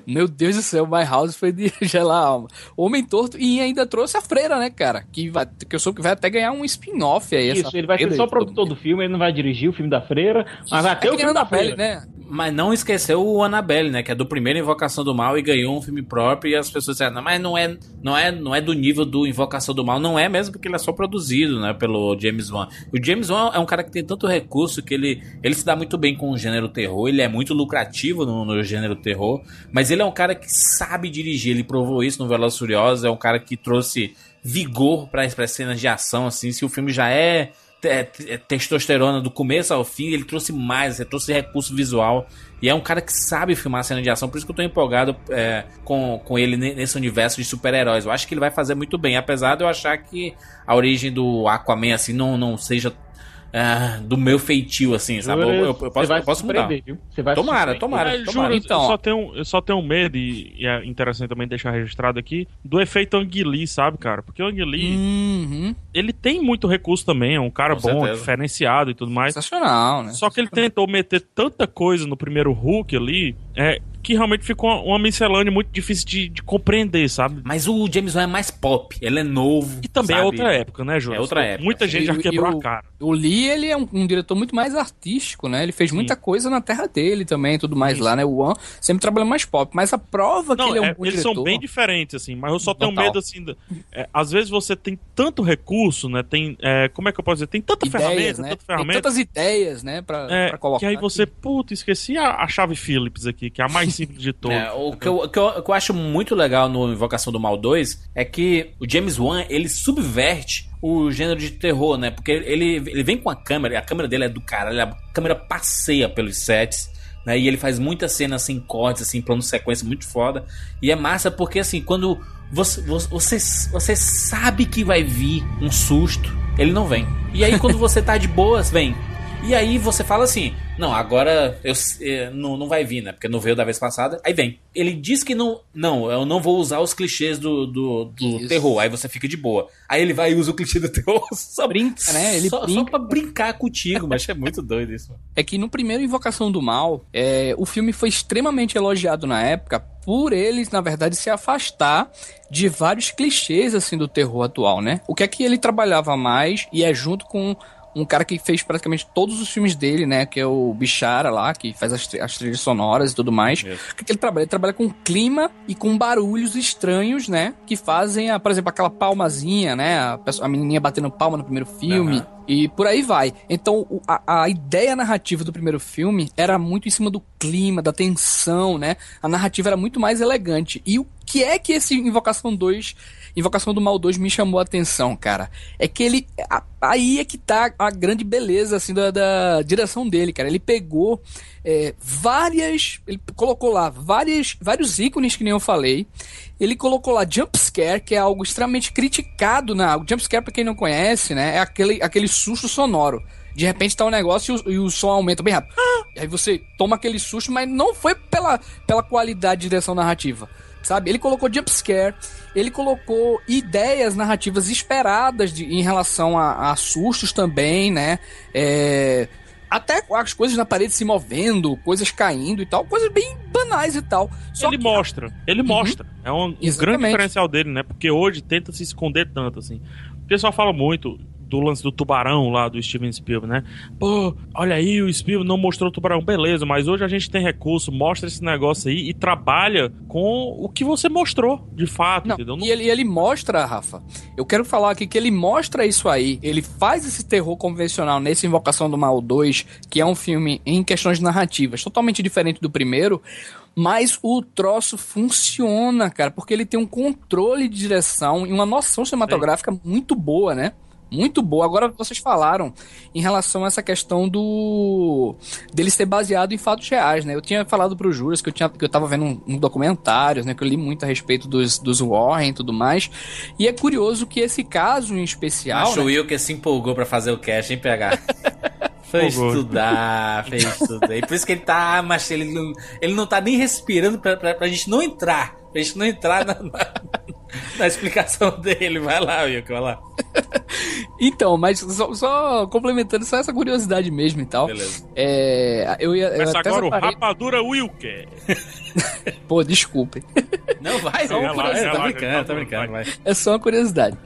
Meu Deus do céu, My House foi de [laughs] gelar a alma. O Homem Torto e ainda trouxe a Freira, né, cara? Que, vai, que eu soube que vai até ganhar um spin-off aí. essa Isso, ele vai ser só produtor do filme, ele não vai dirigir o filme da Freira, mas vai ter É o filme da Freira. né? Mas não esqueceu o Annabelle, né? Que é do primeiro Invocação do Mal e ganhou um filme próprio. E as pessoas disseram, não, mas não é, não, é, não é do nível do Invocação do Mal. Não é mesmo, porque ele é só produzido, né? Pelo James Wan. O James Wan é um cara que tem tanto recurso que ele, ele se dá muito bem com o gênero terror. Ele é muito lucrativo no, no gênero terror. Mas ele é um cara que sabe dirigir. Ele provou isso no Velozes Furiosos. É um cara que trouxe vigor para as cenas de ação, assim. Se o filme já é te- te- testosterona do começo ao fim, ele trouxe mais, ele trouxe recurso visual. E é um cara que sabe filmar cena de ação, por isso que eu tô empolgado é, com, com ele ne- nesse universo de super-heróis. Eu acho que ele vai fazer muito bem, apesar de eu achar que a origem do Aquaman, assim, não, não seja ah, do meu feitio, assim, sabe? Eu, eu- eu Você posso, vai eu posso se mudar. Você vai Tomara, tomara, Mas, tomara. juro, eu, só tenho, eu só tenho medo, e, e é interessante também deixar registrado aqui, do efeito Ang Lee, sabe, cara? Porque o Ang Lee, ele tem muito recurso também, é um cara Com bom, certeza. diferenciado e tudo mais. Sensacional, né? Só que ele tentou meter tanta coisa no primeiro Hulk ali, é, que realmente ficou uma, uma miscelânea muito difícil de, de compreender, sabe? Mas o James Wan é mais pop, ele é novo. E também é sabe? outra época, né, Júlio? É outra época. Muita gente já E- e quebrou o- a cara. O Lee, ele é um, um diretor muito mais artístico, né? Ele fez muita coisa na terra dele também, tudo mais lá, né? O One sempre trabalhou mais pop, mas a prova que Não, ele é um é, bom eles diretor... são bem diferentes, assim, mas eu só tenho Total. medo, assim, da- é, às vezes você tem tanto recurso, né, tem, é, como é que eu posso dizer, tem tanta ideias, ferramenta, né? tanta Tem ferramenta, tantas ideias, né, pra, é, pra colocar. que aí você, puta, esqueci a, a chave Phillips aqui, que é a mais simples de [laughs] todas. É, o, que eu, que eu- que eu acho muito legal no Invocação do Mal 2 é que o James Wan, ele subverte o gênero de terror, né? Porque ele, ele vem com a câmera, a câmera dele é do caralho, a câmera passeia pelos sets, né? E ele faz muitas cenas assim, cortes, assim, plano sequência muito foda. E é massa porque, assim, quando você, você, você sabe que vai vir um susto, ele não vem. E aí, quando você tá de boas, vem. E aí você fala assim, não, agora eu, eh, não, não vai vir, né? Porque não veio da vez passada. Aí vem. Ele diz que não, não, eu não vou usar os clichês do, do, do terror. Aí você fica de boa. Aí ele vai e usa o clichê do terror [laughs] só, Brinca, né? Ele só, só pra brincar contigo, mas é muito doido isso. É que no primeiro Invocação do Mal, é, o filme foi extremamente elogiado na época por eles, na verdade, se afastar de vários clichês assim do terror atual, né? O que é que ele trabalhava mais e é junto com um cara que fez praticamente todos os filmes dele, né? Que é o Bichara lá, que faz as, as trilhas sonoras e tudo mais. O que, que ele trabalha? Ele trabalha com clima e com barulhos estranhos, né? Que fazem, a, por exemplo, aquela palmazinha, né? A, pessoa- a menininha batendo palma no primeiro filme. Aham. E por aí vai. Então, a, a ideia narrativa do primeiro filme era muito em cima do clima, da tensão, né? A narrativa era muito mais elegante. E o que é que esse Invocação 2, Invocação do Mal 2 me chamou a atenção, cara? É que ele. a- aí é que tá a grande beleza, assim, da, da direção dele, cara. Ele pegou é, várias. Ele colocou lá várias, vários ícones que nem eu falei. Ele colocou lá jump scare, que é algo extremamente criticado na. O jump scare, pra quem não conhece, né? É aquele, aquele susto sonoro. De repente tá um negócio e o, e o som aumenta bem rápido. E aí você toma aquele susto, mas não foi pela, pela qualidade de direção narrativa. Sabe? Ele colocou jump scare, ele colocou ideias narrativas esperadas de, em relação a, a sustos também, né? É, até as coisas na parede se movendo, coisas caindo e tal, coisas bem banais e tal. Só ele que- mostra, ele mostra. É um, um grande diferencial dele, né? Porque hoje tenta se esconder tanto, assim. O pessoal fala muito do lance do tubarão lá do Steven Spielberg, né? Pô, olha aí, o Spielberg não mostrou o tubarão, beleza, mas hoje a gente tem recurso, mostra esse negócio aí e trabalha com o que você mostrou, de fato, Não, entendeu? E ele, ele mostra, Rafa. Eu quero falar aqui que ele mostra isso aí. Ele faz esse terror convencional nesse Invocação do Mal 2, que é um filme em questões narrativas totalmente diferente do primeiro. Mas o troço funciona, cara, porque ele tem um controle de direção e uma noção cinematográfica muito boa, né? Muito boa. Agora vocês falaram em relação a essa questão do dele ser baseado em fatos reais, né? Eu tinha falado pro Juras que eu tinha que eu tava vendo um, um documentário, né, que eu li muito a respeito dos, dos Warren e tudo mais. E é curioso que esse caso em especial, Acho o né, Will que se empolgou pra fazer o cast, hein, PH? [laughs] Foi estudar, fez estudar. E por isso que ele tá, mas ele não, ele não tá nem respirando pra, pra, pra gente não entrar. Pra gente não entrar na, na, [laughs] na explicação dele. Vai lá, Will, vai lá. [laughs] Então, mas só, só complementando só essa curiosidade mesmo e tal. Beleza. É, eu ia Começa até agora o separei- Rapadura Wilker. [laughs] Pô, desculpe. Não, vai, aí. vai Tá lá, brincando, tá brincando, vai. É só uma curiosidade.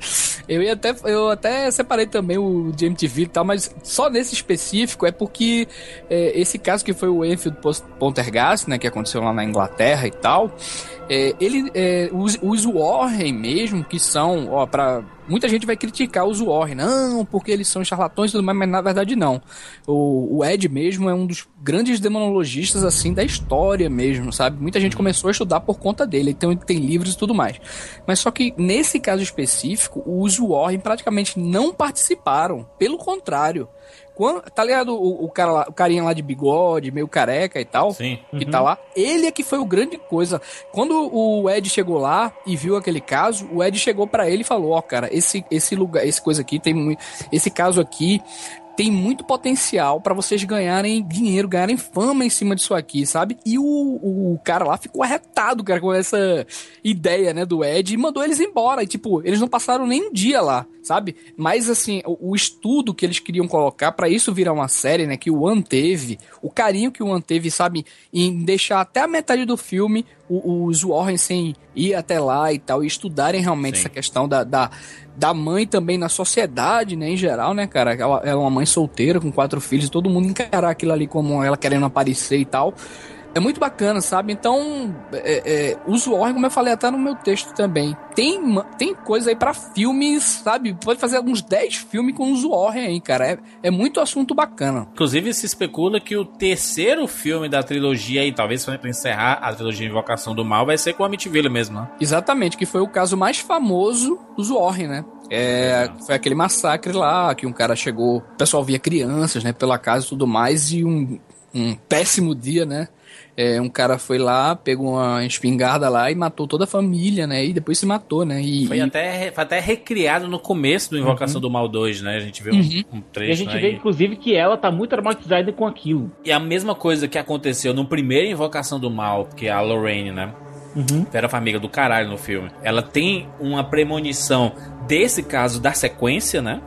Eu ia até, eu até separei também o de MTV e tal, mas só nesse específico é porque é, esse caso que foi o Enfield Poltergeist, né, que aconteceu lá na Inglaterra e tal, é, ele, é, os, os Warren mesmo, que são, ó, pra, muita gente vai criticar os Warren, não, porque eles são charlatões e tudo mais, mas na verdade não. O, o Ed mesmo é um dos grandes demonologistas, assim, da história mesmo, sabe? Muita gente começou a estudar por conta dele, então tem livros e tudo mais. Mas só que nesse caso específico, os Warren praticamente não participaram, pelo contrário. Quando, tá ligado o, o, cara lá, o carinha lá de bigode, meio careca e tal? Sim. Que tá lá. Ele é que foi o grande coisa. Quando o Ed chegou lá e viu aquele caso, o Ed chegou pra ele e falou: Ó, cara, esse, esse lugar, esse coisa aqui tem muito. Esse caso aqui tem muito potencial pra vocês ganharem dinheiro, ganharem fama em cima disso aqui, sabe? E o, o cara lá ficou arretado, cara, com essa ideia, né, do Ed e mandou eles embora. E, tipo, eles não passaram nem um dia lá, sabe? Mas, assim, o, o estudo que eles queriam colocar pra isso virar uma série, né, que o One teve, o carinho que o One teve, sabe, em deixar até a metade do filme os Warren sem ir até lá e tal, e estudarem realmente essa questão da, da, da mãe também na sociedade, né, em geral, né, cara? Ela, é uma mãe solteira com quatro filhos, e todo mundo encarar aquilo ali como ela querendo aparecer e tal. É muito bacana, sabe? Então, é, é, os Warren, como eu falei até no meu texto também, tem, tem coisa aí pra filmes, sabe? Pode fazer uns 10 filmes com os Warren aí, cara. É, é muito assunto bacana. Inclusive, se especula que o terceiro filme da trilogia aí, talvez pra encerrar a trilogia Invocação do Mal, vai ser com a Amityville mesmo, né? Exatamente, que foi o caso mais famoso dos Warren, né? É, foi aquele massacre lá, que um cara chegou, o pessoal via crianças, né, pela casa e tudo mais, e um, um péssimo dia, né? É, um cara foi lá, pegou uma espingarda lá e matou toda a família, né? E depois se matou, né? E, Foi e- até, foi até recriado no começo do Invocação do Mal 2, né? A gente viu um- Uhum. um, trecho E a gente né? vê, inclusive, que ela tá muito traumatizada com aquilo. E a mesma coisa que aconteceu no primeiro Invocação do Mal, que é a Lorraine, né? Uhum. Era a família do caralho no filme. Ela tem uma premonição desse caso da sequência, né?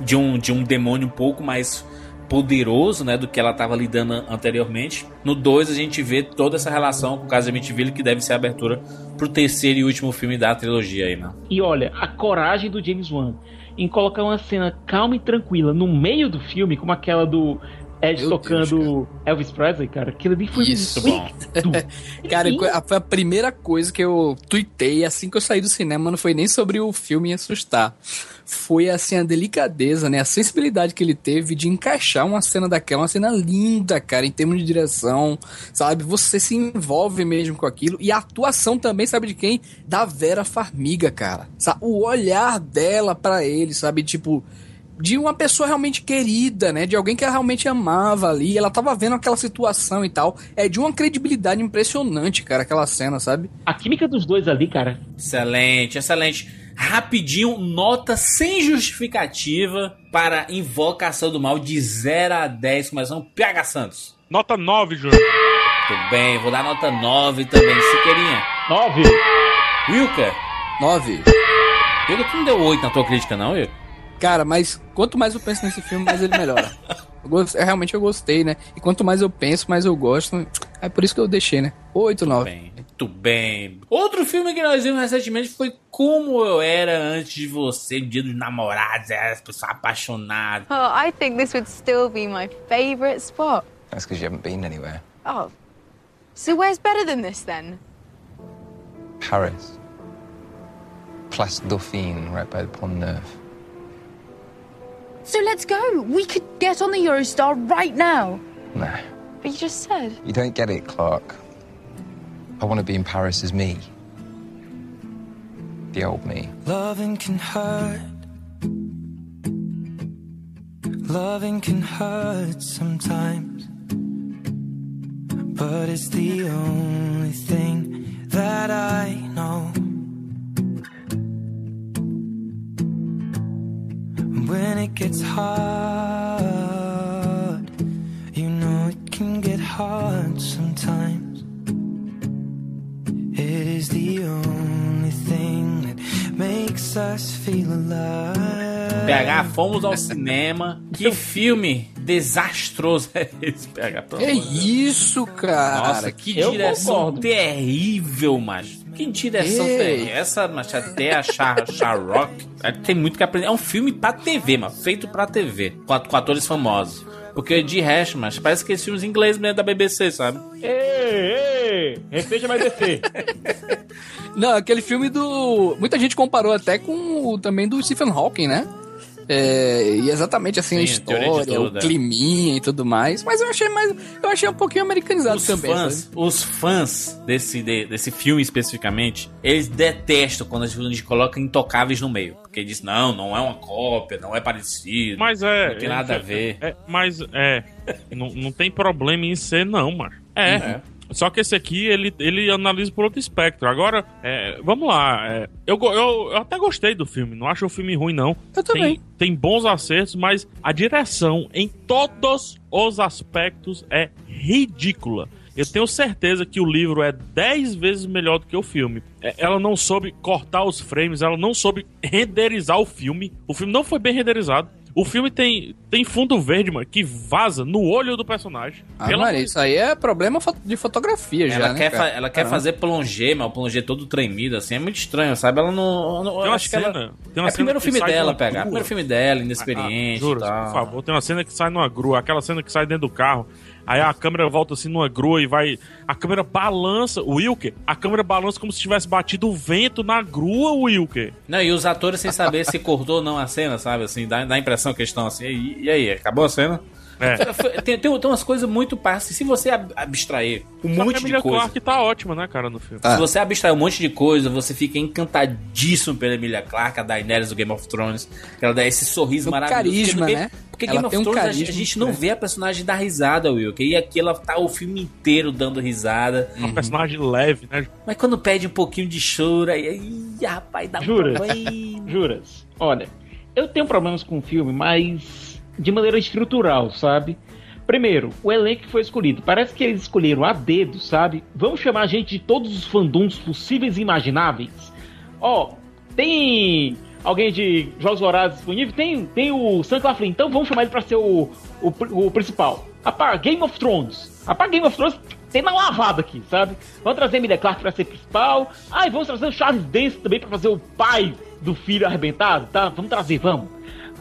De, um, de um demônio um pouco mais poderoso, né? Do que ela estava lidando anteriormente. No 2 a gente vê toda essa relação com o caso de Amityville, que deve ser a abertura pro terceiro e último filme da trilogia aí, né? E olha, a coragem do James Wan em colocar uma cena calma e tranquila no meio do filme, como aquela do Ed Meu tocando Elvis Presley, cara. Aquilo ali foi Isso, muito [laughs] Cara, foi a primeira coisa que eu tuitei assim que eu saí do cinema, não foi nem sobre o filme me assustar. Foi assim a delicadeza, né? A sensibilidade que ele teve de encaixar uma cena daquela, uma cena linda, cara, em termos de direção, sabe? Você se envolve mesmo com aquilo. E a atuação também, sabe de quem? Da Vera Farmiga, cara. O olhar dela pra ele, sabe? Tipo, de uma pessoa realmente querida, né? De alguém que ela realmente amava ali. Ela tava vendo aquela situação e tal. É de uma credibilidade impressionante, cara, aquela cena, sabe? A química dos dois ali, cara. Excelente, excelente. Rapidinho, nota sem justificativa para Invocação do Mal de 0 a 10, começando PH Santos. Nota 9, Júnior. Tudo bem, vou dar nota 9 também. Siqueirinha. 9. Wilker. 9. Wilker, tu não deu 8 na tua crítica, não, Wilker? Cara, mas quanto mais eu penso nesse filme, mais ele melhora. Eu gost- eu realmente eu gostei, né? E quanto mais eu penso, mais eu gosto. É por isso que eu deixei, né? 8, 9. Muito bem. Outro filme que nós vimos recentemente foi Como Eu Era Antes de Você, Dia dos Namorados, é, as pessoas apaixonadas. Oh, I think this would still be my favourite spot. That's because you haven't been anywhere. Oh. So where's better than this then? Paris. Place Dauphine, right by the Pont Neuf. So let's go. We could get on the Eurostar right now. Nah, But you just said. you don't get it, Clark. I want to be in Paris as me. The old me. Loving can hurt. Loving can hurt sometimes. But it's the only thing that I know. It gets hard, you know it can get hard sometimes. It is the only thing that makes us feel alive. PH, fomos ao cinema. [laughs] Que filme desastroso é esse, PH? Que Deus. isso, cara? Nossa, que Eu direção concordo. terrível, macho. Que direção Ei. terrível. Essa, macho, até a Char Sharrock tem muito que aprender. É um filme pra TV, mano. Feito pra TV. Com, com atores famosos. Porque de resto, mas parece que esses filmes ingleses mesmo da BBC, sabe? Ei, ei, respeite mais DC. [laughs] Não, aquele filme do. Muita gente comparou até com o também do Stephen Hawking, né? É, e exatamente assim a Sim, a história, o é. climinha e tudo mais. Mas eu achei mais. Eu achei um pouquinho americanizado Os também. fãs, sabe? os fãs desse, de- desse filme especificamente, eles detestam quando a gente coloca intocáveis no meio. Porque diz, não, não é uma cópia, não é parecido. Mas é. Não tem nada a ver. É, mas é. não, não tem problema em ser, não, mano. É. É. Só que esse aqui, ele, ele analisa por outro espectro. Agora, é, vamos lá. é, eu, eu, eu até gostei do filme. Não acho o filme ruim, não. Eu também. Tem, tem bons acertos, mas a direção em todos os aspectos é ridícula. Eu tenho certeza que o livro é 10 vezes melhor do que o filme. É, Ela não soube cortar os frames, ela não soube renderizar o filme. O filme não foi bem renderizado. O filme tem, tem fundo verde, mano, que vaza no olho do personagem. Ah, Maria, amor- isso aí é problema de fotografia já, Ela, né, quer, fa- ela quer Caramba. fazer plongê, mas o plongê todo tremido, assim, é muito estranho, sabe? Ela não. não- Tem eu uma acho que ela- cena- tem uma é o cena primeiro filme dela, pegar. grua. Primeiro filme dela, Ah, inexperiente. juro, e tal. por favor. Tem uma cena que sai numa grua, aquela cena que sai dentro do carro. Aí a câmera volta assim numa grua e vai. A câmera balança. O Wilker, a câmera balança como se tivesse batido o vento na grua, Wilker. Não, e os atores sem saber se cortou ou não a cena, sabe? Assim, dá, dá a impressão que eles estão assim. E, e aí, acabou a cena? É. Tem, tem, tem umas coisas muito passas. Se você ab- abstrair um Só monte de Emilia coisa. Clarke tá ótima, né, cara, no filme. Se você abstrair um monte de coisa, você fica encantadíssimo pela Emilia Clarke, a Daenerys do Game of Thrones. que Ela dá esse sorriso Um maravilhoso. carisma, né? Porque Ela Game of tem um Thrones a a gente não vê a personagem dar risada, Will. E aqui ela tá o filme inteiro dando risada. Uma personagem leve, né? Mas quando pede um pouquinho de choro, aí, aí rapaz, dá um Juras? problema. [laughs] Juras? Olha, eu tenho problemas com o filme, mas de maneira estrutural, sabe? Primeiro, o elenco que foi escolhido. Parece que eles escolheram a dedo, sabe? Vamos chamar a gente de todos os fandoms possíveis e imagináveis. Ó, tem alguém de Jogos Vorazes disponível? Tem, tem o Sam Claflin, então vamos chamar ele pra ser o, o, o principal. Rapaz, Game of Thrones. Rapaz, Game of Thrones tem na lavada aqui, sabe? Vamos trazer Emilia Clarke pra ser principal. Ah, e vamos trazer o Charles Dance também pra fazer o pai do filho arrebentado, tá? Vamos trazer, vamos.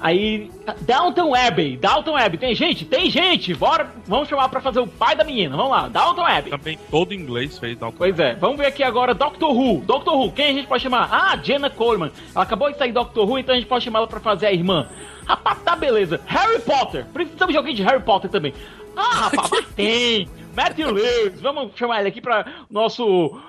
Aí, Downton Abbey, Downton Abbey, tem gente? Tem gente, bora, vamos chamar pra fazer o pai da menina, vamos lá, Downton Abbey. Também todo inglês fez Dalton. Pois é, vamos ver aqui agora Doctor Who. Doctor Who, quem a gente pode chamar? Ah, Jenna Coleman. Ela acabou de sair Doctor Who, então a gente pode chamar ela pra fazer a irmã. Rapaz, tá beleza. Harry Potter. Precisamos de alguém de Harry Potter também. Ah, rapaz, [laughs] tem. Matthew Lewis. Vamos chamar ele aqui pra nosso...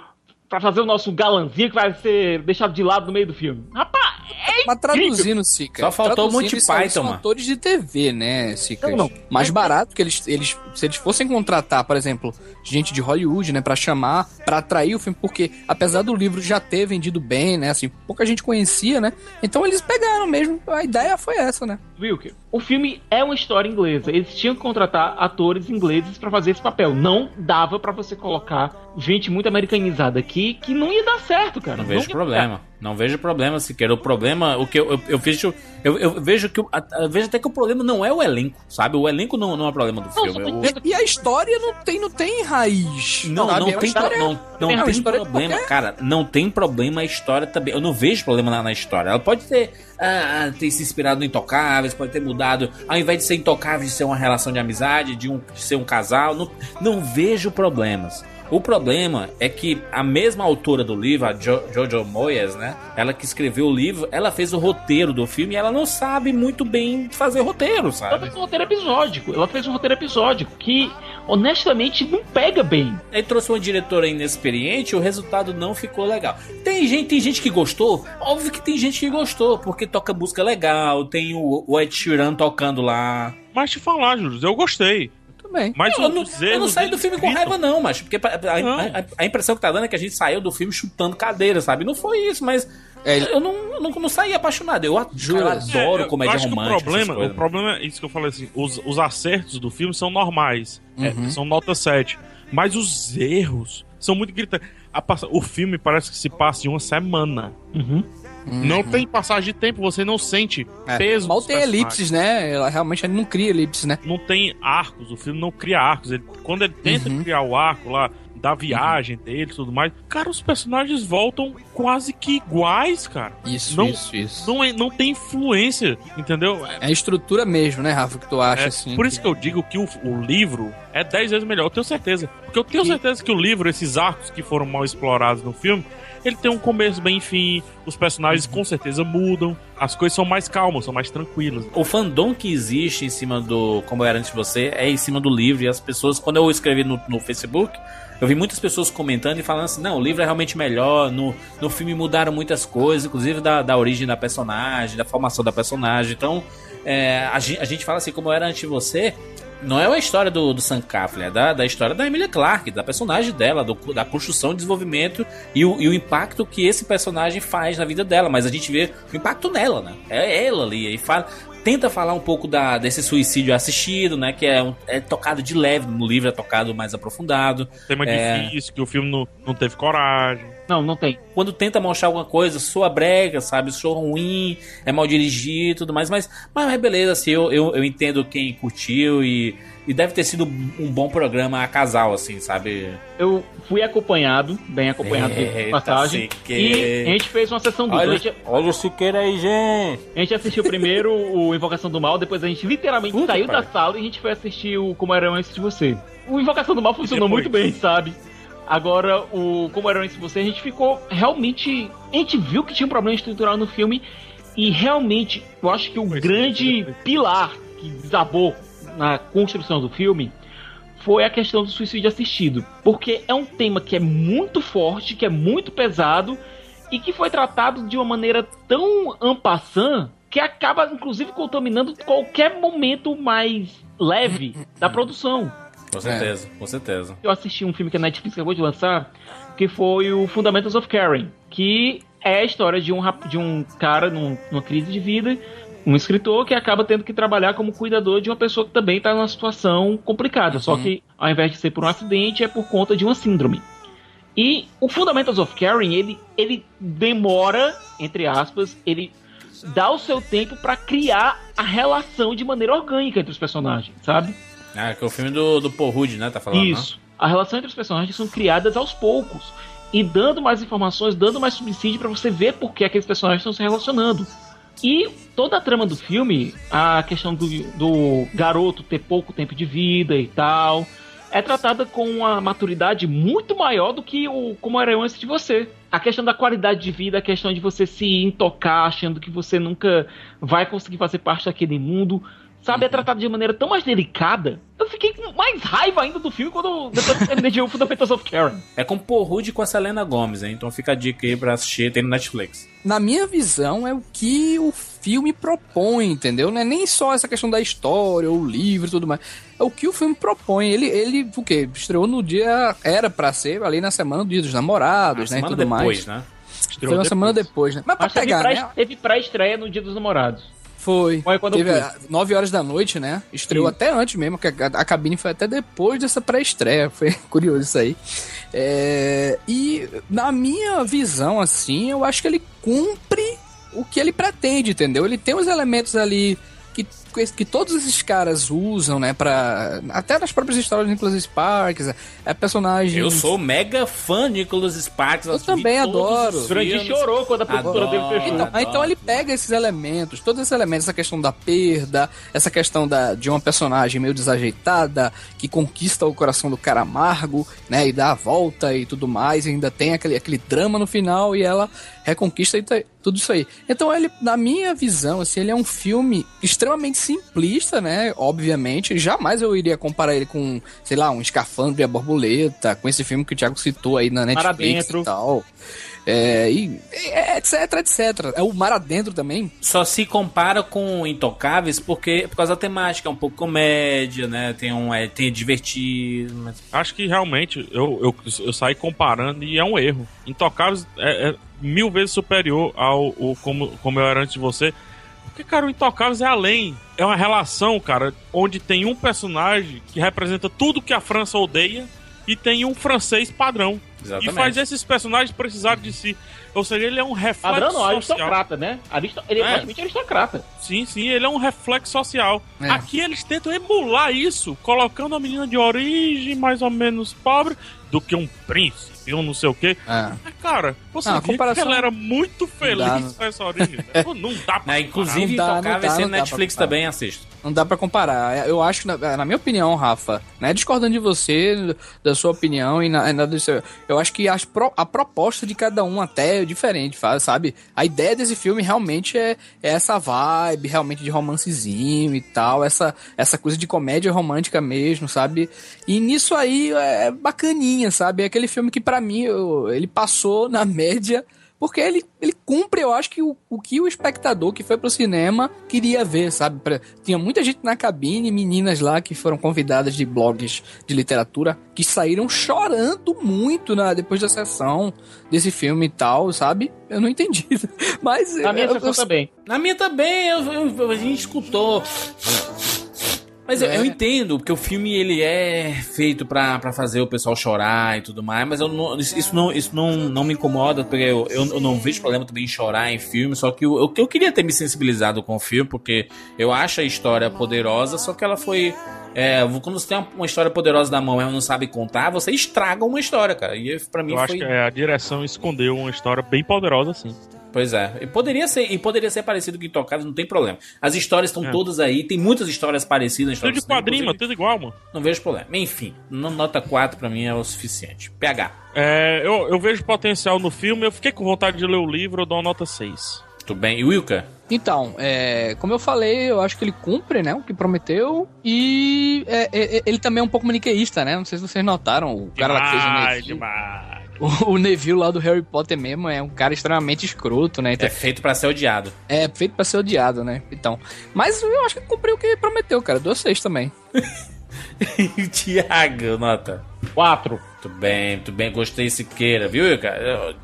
Pra fazer o nosso galanzinho que vai ser deixado de lado no meio do filme. Rapaz, é Mas traduzindo, Sica. Só faltou o Monty eles são- Python, mano. atores de TV, né, Sica? Não, não. Mais barato que eles, eles. Se eles fossem contratar, por exemplo, gente de Hollywood, né, pra chamar, pra atrair o filme, porque apesar do livro já ter vendido bem, né, assim, pouca gente conhecia, né? Então eles pegaram mesmo. A ideia foi essa, né? Wilker, o filme é uma história inglesa. Eles tinham que contratar atores ingleses pra fazer esse papel. Não dava pra você colocar gente muito americanizada aqui que não ia dar certo, cara. Não vejo ia dar problema. Não vejo problema, Siqueira. O problema, o que eu, eu, eu vejo. Eu, eu vejo que. eu vejo até que o problema não é o elenco, sabe? O elenco não, não é o problema do filme. O- E, a história não tem, não tem raiz. Não, sabe? não É uma tem, história- não, não é tem história problema, qualquer. cara. Não tem problema a história também. Eu não vejo problema na, na história. Ela pode ter, ah, ter se inspirado no Intocáveis, pode ter mudado. Ao invés de ser Intocáveis, de ser uma relação de amizade, de, um, de ser um casal. Não, não vejo problemas. O problema é que a mesma autora do livro, a jo Jojo Moyes, né? Ela que escreveu o livro, ela fez o roteiro do filme e ela não sabe muito bem fazer roteiro, Ela sabe? fez um roteiro episódico. Ela fez um roteiro episódico que, honestamente, não pega bem. Aí trouxe uma diretora inexperiente e o resultado não ficou legal. Tem gente, tem gente que gostou? Óbvio que tem gente que gostou, porque toca música legal, tem o, o Ed Sheeran tocando lá. Mas te falar, Júlio, eu gostei. Também. Mas eu, não, os eu não saí do filme com raiva, não, mas porque a, a- Não. a- a impressão que tá dando é que a gente saiu do filme chutando cadeira, sabe? Não foi isso, mas É, eu não, eu não, não saí apaixonado. Eu, eu adoro É, eu comédia acho que romântica. O problema, o problema é isso que eu falei assim: os, os acertos do filme são normais, é, Uhum. são nota 7. Mas os erros são muito gritantes. O filme parece que se passa em uma semana. Uhum. Não tem passagem de tempo, você não sente É, peso. mal tem elipses, né? Ela realmente não cria elipses, né? Não tem arcos, o filme não cria arcos. Ele, quando ele tenta Uhum. criar o arco lá da viagem dele e tudo mais, cara, os personagens voltam quase que iguais, cara. Isso, não, isso, isso. Não, é, não tem influência, entendeu? É a estrutura mesmo, né, Rafa, que tu acha, É, assim. por isso que eu digo que o, o livro é 10 vezes melhor, eu tenho certeza. Porque eu tenho certeza que o livro, esses arcos que foram mal explorados no filme, ele tem um começo bem fim, os personagens com certeza mudam, as coisas são mais calmas, são mais tranquilas. O fandom que existe em cima do Como Eu Era Antes de Você é em cima do livro. E as pessoas, quando eu escrevi no, no Facebook, eu vi muitas pessoas comentando e falando assim: não, o livro é realmente melhor. No, no filme mudaram muitas coisas, inclusive da, da origem da personagem, da formação da personagem. Então, é, a, gen- a gente fala assim: Como Eu Era Antes de Você. Não é uma história do, do Sam é da, da história da Emilia Clarke, da personagem dela, do- da construção, desenvolvimento e o, e o impacto que esse personagem faz na vida dela. Mas a gente vê o impacto nela, né? É ela ali. E fala, tenta falar um pouco da, desse suicídio assistido, né? Que é, um- é tocado de leve no livro, é tocado mais aprofundado. Tema É, difícil, que o filme não, não teve coragem. Não, não tem. Quando tenta mostrar alguma coisa, soa brega, sabe? Soa ruim, é mal dirigido e tudo mais. Mas, mas é beleza, assim, eu, eu, eu entendo quem curtiu e, e deve ter sido um bom programa a casal, assim, sabe? Eu fui acompanhado, bem acompanhado de Eita, passagem. Siqueira. E a gente fez uma sessão dupla. Olha, gente, olha o Siqueira aí, gente! a gente assistiu primeiro o Invocação do Mal, depois a gente literalmente Puta, saiu pai. da sala e a gente foi assistir o Como Era Antes de Você. O Invocação do Mal funcionou muito bem, sabe? Agora, o Como Era Antes de Você, a gente ficou realmente. A gente viu que tinha um problema estrutural no filme e realmente eu acho que o grande pilar que desabou na construção do filme foi a questão do suicídio assistido. Porque é um tema que é muito forte, que é muito pesado e que foi tratado de uma maneira tão ampassant que acaba, inclusive, contaminando qualquer momento mais leve da [laughs] produção. Com certeza, com certeza. Eu assisti um filme que a Netflix acabou de lançar, que foi o Fundamentals of Caring, que é a história de um, de um cara num- numa crise de vida, um escritor que acaba tendo que trabalhar como cuidador de uma pessoa que também está numa situação complicada, só que ao invés de ser por um acidente, é por conta de uma síndrome. E o Fundamentals of Caring, ele, ele demora, entre aspas, ele dá o seu tempo para criar a relação de maneira orgânica entre os personagens, sabe? Ah, que é o filme do, do Paul Rudd, né? Tá falando, Isso. A relação entre os personagens são criadas aos poucos. E dando mais informações, dando mais subsídio pra você ver por que aqueles personagens estão se relacionando. E toda a trama do filme, a questão do, do garoto ter pouco tempo de vida e tal, é tratada com uma maturidade muito maior do que o como era antes de você. A questão da qualidade de vida, a questão de você se intocar, achando que você nunca vai conseguir fazer parte daquele mundo, sabe? É tratado de maneira tão mais delicada. Eu fiquei com mais raiva ainda do filme quando eu- depois eu terminei de ver o Fundamentals of Karen. É com Paul Rudd e com a Selena Gomez, hein? Então fica a dica aí pra assistir, tem no Netflix. Na minha visão, é o que o filme propõe, entendeu? Não é nem só essa questão da história, ou o livro e tudo mais. É o que o filme propõe. Ele, ele o quê? Estreou no dia. Era pra ser ali na semana do Dia dos Namorados, Ah, né? E semana tudo depois, mais. né? Foi uma semana depois, né? Mas pra Mas teve pegar, né? teve pré-estreia no Dia dos Namorados. Foi. Foi quando eu Teve fui. a- 9 horas da noite, né? Estreou Isso. até antes mesmo, que a, a cabine foi até depois dessa pré-estreia. Foi [laughs] curioso isso aí. É, e na minha visão, assim, eu acho que ele cumpre o que ele pretende, entendeu? Ele tem os elementos ali que, que todos esses caras usam, né? Pra, até nas próprias histórias do Nicholas Sparks, é, personagem. Eu sou mega fã de Nicholas Sparks. Eu também adoro. Grande chorou quando a produtora dele fechou. Então, então ele pega esses elementos, todos esses elementos, essa questão da perda, essa questão da, de uma personagem meio desajeitada, que conquista o coração do cara amargo, né, e dá a volta e tudo mais, e ainda tem aquele, aquele drama no final, e ela reconquista e tá- tudo isso aí. Então ele, na minha visão, assim, ele é um filme extremamente simplista, né, obviamente, jamais eu iria comparar ele com, sei lá, um Escafandro e a Borboleta, com esse filme que o Thiago citou aí na Netflix e tal. É, e, é, etc, etc. É o Mar Adentro também. Só se compara com Intocáveis porque por causa da temática, é um pouco comédia, né? Tem um é, tem divertido, mas Acho que realmente eu, eu, eu saí comparando e é um erro. Intocáveis é, é mil vezes superior ao, ao como, como eu era antes de você. Porque, cara, o Intocáveis é além. É uma relação, cara, onde tem um personagem que representa tudo que a França odeia e tem um francês padrão. E faz esses personagens precisarem de si. Ou seja, ele é um reflexo Padrão não, social. aristocrata, né? Aristo... Ele é, É. praticamente aristocrata. Sim, sim, ele é um reflexo social. É. Aqui eles tentam emular isso, colocando a menina de origem mais ou menos pobre do que um príncipe, um não sei o quê. Mas, cara, você a vê comparação- que ela era muito feliz dá, não. com essa origem. né? Não dá pra É, inclusive, Não dá, Intocável não dá, não dá Netflix também assisto. Não dá pra comparar. Eu acho, na, na minha opinião, Rafa, né, discordando de você, da sua opinião e na, na do seu, eu acho que as pro- a proposta de cada um até é diferente, sabe? A ideia desse filme realmente é, é essa vibe, realmente de romancezinho e tal, essa, essa coisa de comédia romântica mesmo, sabe? E nisso aí é bacaninha, sabe? É aquele filme que pra mim eu- ele passou na [laughs] média porque ele, ele cumpre, eu acho que o, o que o espectador que foi pro cinema queria ver, sabe? Pra- tinha muita gente na cabine, meninas lá que foram convidadas de blogs de literatura, que saíram chorando muito na, depois da sessão desse filme e tal, sabe? Eu não entendi. [laughs] Mas. Na minha eu- sessão eu- também. Na minha também, eu, eu- a gente escutou. Mas eu, É. eu entendo, porque o filme ele é feito pra, pra fazer o pessoal chorar e tudo mais, mas eu não- isso não, isso não, não me incomoda, porque eu, eu, eu não vejo problema também em chorar em filme, só que eu, eu, eu queria ter me sensibilizado com o filme, porque eu acho a história poderosa, só que ela foi. É, quando você tem uma, história poderosa na mão e ela não sabe contar, você estraga uma história, cara. E pra mim Eu acho foi. que é, a direção escondeu uma história bem poderosa, assim. Pois é. E poderia ser, e poderia ser parecido com Intocados, não tem problema. As histórias estão É. todas aí, tem muitas histórias parecidas Tudo de quadrinho, mano, tudo igual, mano. Não vejo problema. Enfim, no- nota 4 pra mim é o suficiente. PH. É, eu, eu vejo potencial no filme, eu fiquei com vontade de ler o livro, eu dou uma nota 6. Tudo bem. E Wilka? Então, é, como eu falei, eu acho que ele cumpre, né, o que prometeu e é, é, é, ele também é um pouco maniqueísta, né? Não sei se vocês notaram, o cara lá que fez o Demais, demais. O, o Neville lá do Harry Potter mesmo é um cara extremamente escroto, né? Então, É feito pra ser odiado. é feito pra ser odiado, né? Então, mas eu acho que cumpriu o que prometeu, cara. Dou seis também. [laughs] E Tiago, nota. 4. Muito bem, muito bem. Gostei, Siqueira, viu, Wilka?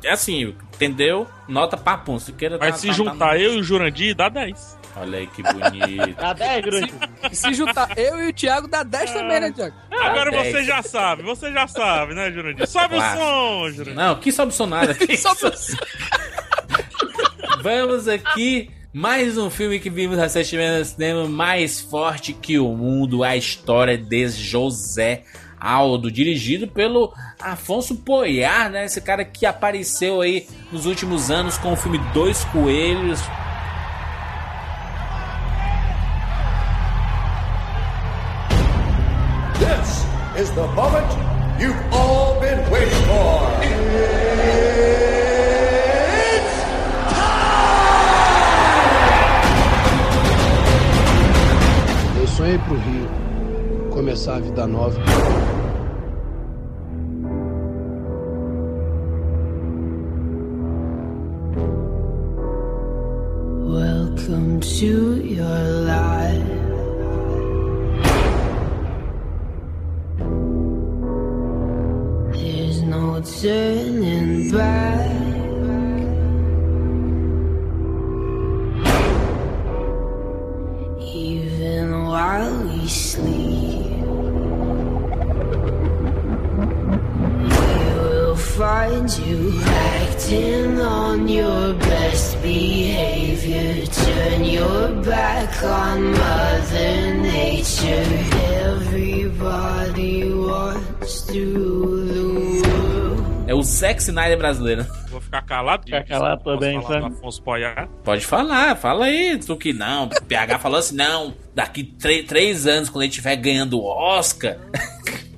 É assim, entendeu? Nota papum. Siqueira tá- Mas se tá- juntar tá- eu e o Jurandir, dá 10. Olha aí que bonito. Dá 10, Jurandir. E se juntar eu e o Thiago, dá 10 também, né, Thiago? Agora dez. você já sabe, você já sabe, né, Jurandir? Sobe Claro. o som, Jurandir. Não, que sobe som nada. Só [laughs] pra... Vamos aqui. Mais um filme que vimos recentemente no cinema, Mais Forte que o Mundo, a história de José Aldo, dirigido pelo Afonso Poiar, né? Esse cara que apareceu aí nos últimos anos com o filme Dois Coelhos. Is the moment you've all been waiting for. Eu sonhei pro Rio, começar a vida nova. Welcome to your life. Turning back. Even while we sleep, we will find you acting on your best behavior. Turn your back on Mother Nature. Everybody wants to world. É o Zack Snyder brasileiro. Vou ficar calado. Ficar calado também, sabe? Afonso. Pode falar, fala aí, tu que não. O PH falou assim: não, daqui três anos, quando ele estiver ganhando o Oscar.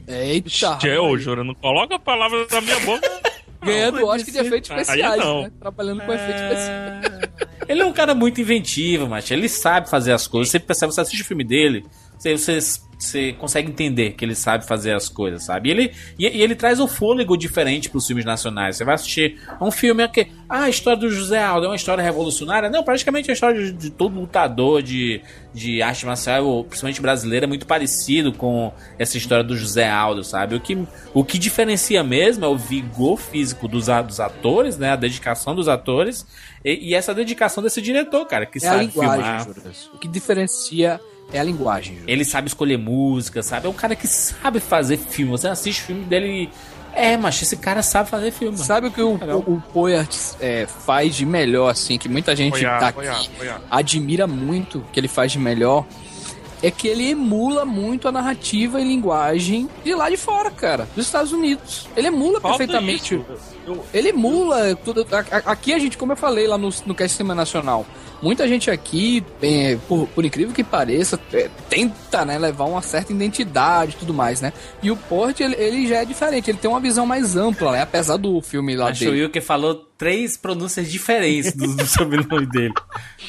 Eita. Tchê, ô, Jura, não coloca a palavra na minha boca. [laughs] Ganhando Oscar de efeitos Aí especiais, não. né? Trabalhando com efeitos especiais. Ele é um cara muito inventivo, mas ele sabe fazer as coisas. Você percebe, você assiste o filme dele, você, você, você consegue entender que ele sabe fazer as coisas, sabe? E ele, e, e ele traz um fôlego diferente pros filmes nacionais. Você vai assistir um filme que. Ah, a história do José Aldo é uma história revolucionária? Não, praticamente a história de, de todo lutador de, de arte marcial, principalmente brasileira, é muito parecido com essa história do José Aldo, sabe? O que, o que diferencia mesmo é o vigor físico dos, a- dos atores, né? A dedicação dos atores e, e essa dedicação desse diretor, cara, que É a sabe linguagem, filmar. Juras. O que diferencia é a linguagem. Ele sabe escolher música, sabe? É um cara que sabe fazer filme. Você assiste o filme dele É, mas esse cara sabe fazer filme. Sabe o que o, o, o Poyart é, faz de melhor, assim, que muita gente Poyart, Poyart, Poyart. admira muito que ele faz de melhor? É que ele emula muito a narrativa e linguagem de lá de fora, cara, dos Estados Unidos. Ele emula Falta perfeitamente. isso. Ele emula tudo. Aqui a gente, como eu falei lá no, no Cast Cinema Nacional, muita gente aqui, é, por, por incrível que pareça, é, tenta né, levar uma certa identidade e tudo mais, né? E o Port, ele, ele já é diferente, ele tem uma visão mais ampla, né? Apesar do filme lá Acho que o dele. Wilker falou três pronúncias diferentes do, do [laughs] sobrenome dele.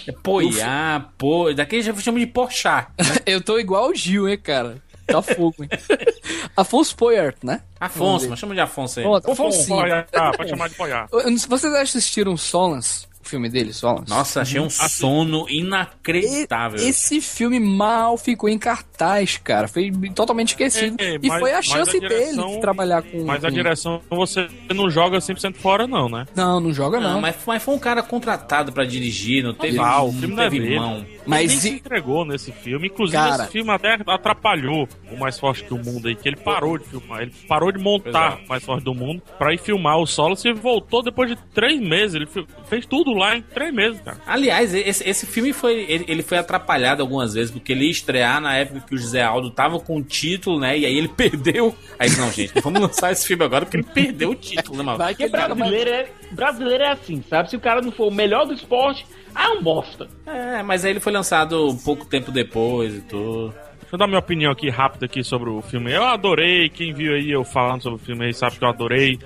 É Poiá, po... Daqui já chama de Porchat. [laughs] eu tô igual o Gil, hein, cara? Tá fogo, hein? [laughs] Afonso Poyart, né? Afonso, mas chama de Afonso aí. Pronto, Afonsinho. Poyar, tá, pode chamar de Poyar. Eu não sei- Vocês assistiram Solans? O filme dele, Solans? Nossa, achei um sono inacreditável. Esse filme mal ficou em cartaz, cara. Foi totalmente esquecido. É, e mas- foi a chance a direção- dele de trabalhar com. Mas a direção você não joga 100% fora, não, né? Não, não joga não. Não, mas, mas foi um cara contratado pra dirigir, não teve, Ah, o não filme não é teve dele. mão. Mas ele nem e- se entregou nesse filme. Inclusive, Cara. esse filme até atrapalhou o Mais Forte que o Mundo aí, que ele parou de filmar. Ele parou de montar o Mais Forte do Mundo pra ir filmar o solo. e voltou depois de três meses. Ele fe- fez tudo lá em três meses, cara. Aliás, esse, esse filme foi ele, ele foi atrapalhado algumas vezes, porque ele ia estrear na época que o José Aldo tava com o título, né? E aí ele [laughs] perdeu. Aí, não, gente, vamos lançar esse filme agora porque ele perdeu o título, né, mano? Vai que Porque ele brasileiro é, brasileiro é assim, sabe? Se o cara não for o melhor do esporte, ah, é um bosta. É, mas aí ele foi lançado pouco tempo depois e tudo. Deixa eu dar minha opinião aqui rápida aqui sobre o filme. Eu adorei, quem viu aí eu falando sobre o filme aí sabe que eu adorei.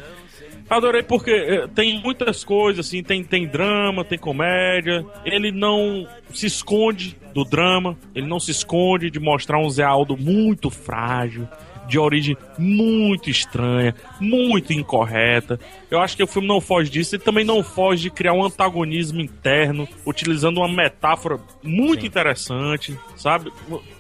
Adorei porque eh, tem muitas coisas, assim, tem, tem drama, tem comédia. Ele não se esconde do drama, ele não se esconde de mostrar um Zé Aldo muito frágil, de origem muito estranha, muito incorreta. Eu acho que o filme não foge disso, ele também não foge de criar um antagonismo interno, utilizando uma metáfora muito interessante, sabe?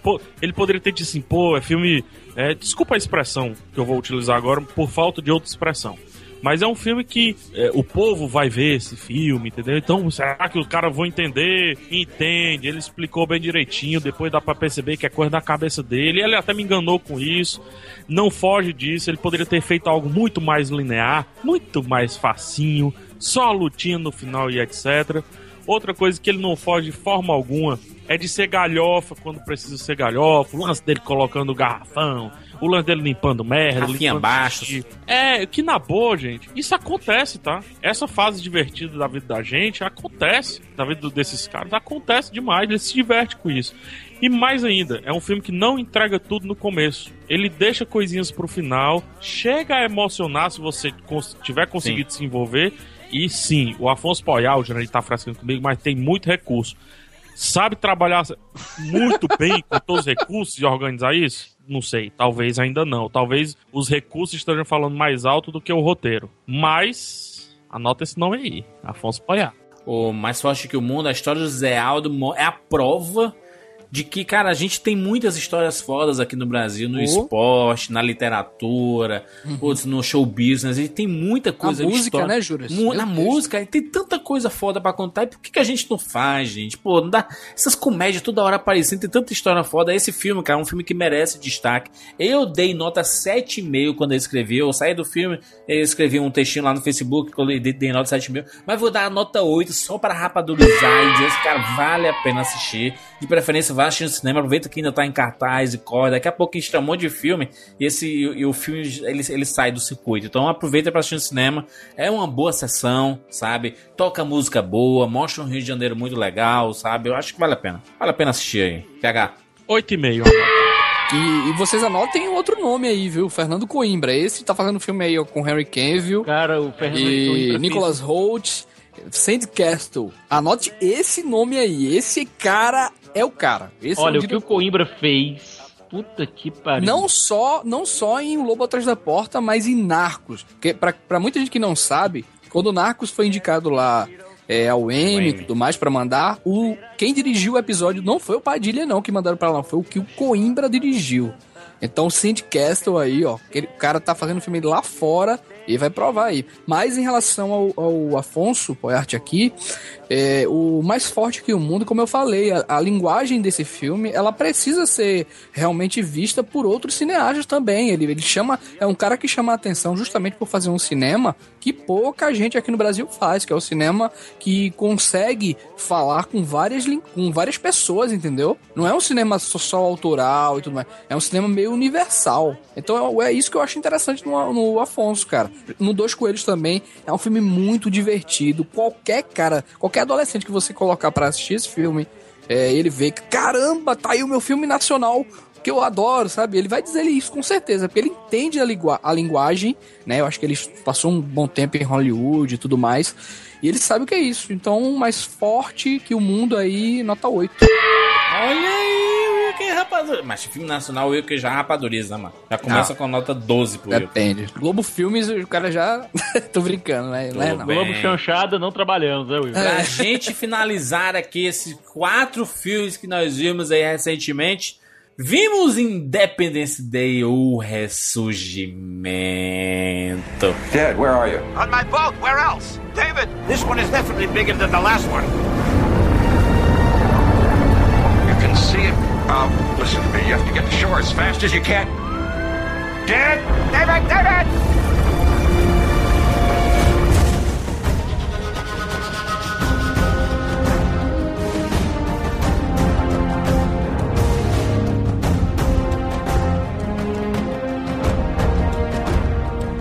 Pô, ele poderia ter dito assim, pô, é filme. é, desculpa a expressão que eu vou utilizar agora, por falta de outra expressão. Mas é um filme que é, o povo vai ver esse filme, entendeu? Então, será que os caras vão entender? Entende, ele explicou bem direitinho, depois dá pra perceber que é coisa da cabeça dele. Ele até me enganou com isso. Não foge disso, ele poderia ter feito algo muito mais linear, muito mais facinho, só a lutinha no final e etc. Outra coisa que ele não foge de forma alguma é de ser galhofa quando precisa ser galhofa, o lance dele colocando o garrafão, o lance dele limpando merda, Rafinha limpando xixi. É, que na boa, gente, isso acontece, tá? Essa fase divertida da vida da gente acontece, da vida desses caras, acontece demais, eles se divertem com isso. E mais ainda, é um filme que não entrega tudo no começo. Ele deixa coisinhas pro final, chega a emocionar se você tiver conseguido se envolver. E sim, o Afonso Poyal, já tá frescando comigo, mas tem muito recurso. Sabe trabalhar muito bem com todos os recursos e organizar isso? Não sei, talvez ainda não. Talvez os recursos estejam falando mais alto do que o roteiro. Mas anota esse nome aí, Afonso Poyal. O Mais Forte que o Mundo, a história do Zé Aldo é a prova de que, cara, a gente tem muitas histórias fodas aqui no Brasil, no Oh. esporte, na literatura, putz, no show business. A gente tem muita coisa de música, história. né, Juras? Mu- na Deus. música, tem tanta coisa foda pra contar. E por que, que a gente não faz, gente? Pô, não dá. Essas comédias toda hora aparecendo, tem tanta história foda. Esse filme, cara, é um filme que merece destaque. Eu dei nota 7,5 quando eu escrevi. Eu saí do filme, eu escrevi um textinho lá no Facebook, que eu dei, nota 7,5. Mas vou dar a nota 8 só pra rapadurizar e dizer, esse cara vale a pena assistir. De preferência, vá assistir no cinema, aproveita que ainda tá em cartaz e corre. Daqui a pouco a gente tem um monte de filme e, esse, e, o filme ele, ele sai do circuito. Então aproveita pra assistir no cinema. É uma boa sessão, sabe? Toca música boa, mostra um Rio de Janeiro muito legal, sabe? Eu acho que vale a pena. Vale a pena assistir aí. PH. 8,5. E, e vocês anotem outro nome aí, viu? Fernando Coimbra. Esse tá fazendo filme aí ó, com Henry Cavill. Cara, o Fernando E Coimbra Nicholas Holt. Sandcastle. Anote esse nome aí. Esse cara é o cara. Esse Olha, é o que o Coimbra fez. Puta que pariu. Não só, não só em O Lobo Atrás da Porta, mas em Narcos. Porque pra, pra muita gente que não sabe, quando o Narcos foi indicado lá é, ao Emmy e tudo mais pra mandar, o, quem dirigiu o episódio não foi o Padilha não que mandaram pra lá, foi o que o Coimbra dirigiu. Então o Sandcastle aí, ó, aquele, o cara tá fazendo filme lá fora E vai provar aí. Mas em relação ao, ao Afonso Poyart aqui, é, o mais forte que o mundo, como eu falei, a, a, linguagem desse filme, ela precisa ser realmente vista por outros cineastas também. Ele, ele chama, é um cara que chama a atenção justamente por fazer um cinema que pouca gente aqui no Brasil faz, que é o cinema que consegue falar com várias, com várias pessoas, entendeu? Não é um cinema só, só autoral e tudo mais, é um cinema meio universal. Então é, é isso que eu acho interessante no, no Afonso, cara. No Dois Coelhos também, é um filme muito divertido. Qualquer cara, qualquer adolescente que você colocar para assistir esse filme, é, ele vê que, caramba, tá aí o meu filme nacional que eu adoro, sabe? Ele vai dizer isso com certeza, porque ele entende a, a linguagem, né? Eu acho que ele passou um bom tempo em Hollywood e tudo mais. E ele sabe o que é isso. Então, mais forte que o mundo aí, nota 8. Olha aí, Wilker rapadura. Mas filme nacional, o Wilker já rapaduriza, mano. Já começa Não. com a nota 12 pro Depende. Globo Filmes, o cara já. [laughs] Tô brincando, né? Não é, não. Globo chanchada, não trabalhamos, né, Will? Pra gente finalizar aqui esses quatro filmes que nós vimos aí recentemente, vimos Independence Day, o ressurgimento. Dad, where are you? On my boat, where else? David, this one is definitely bigger than the last one. Uh, listen to me. You have to get to shore as fast as you can. Dad! David, David!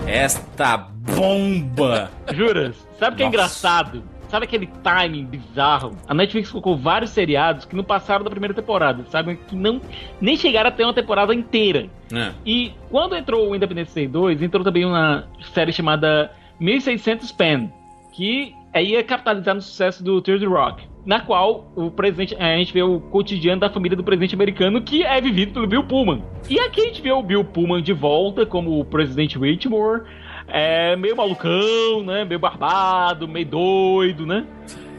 Esta bomba! Juras? Sabe o que é engraçado? Sabe aquele timing bizarro? A Netflix colocou vários seriados que não passaram da primeira temporada, sabe? Que não nem chegaram a ter uma temporada inteira. É. E quando entrou o Independence Day 2, entrou também uma série chamada 1600 Pen, que ia capitalizar no sucesso do Third Rock, na qual o presidente, a gente vê o cotidiano da família do presidente americano, que é vivido pelo Bill Pullman. E aqui a gente vê o Bill Pullman de volta como o presidente Whitmore, é meio malucão, né? Meio barbado, meio doido, né?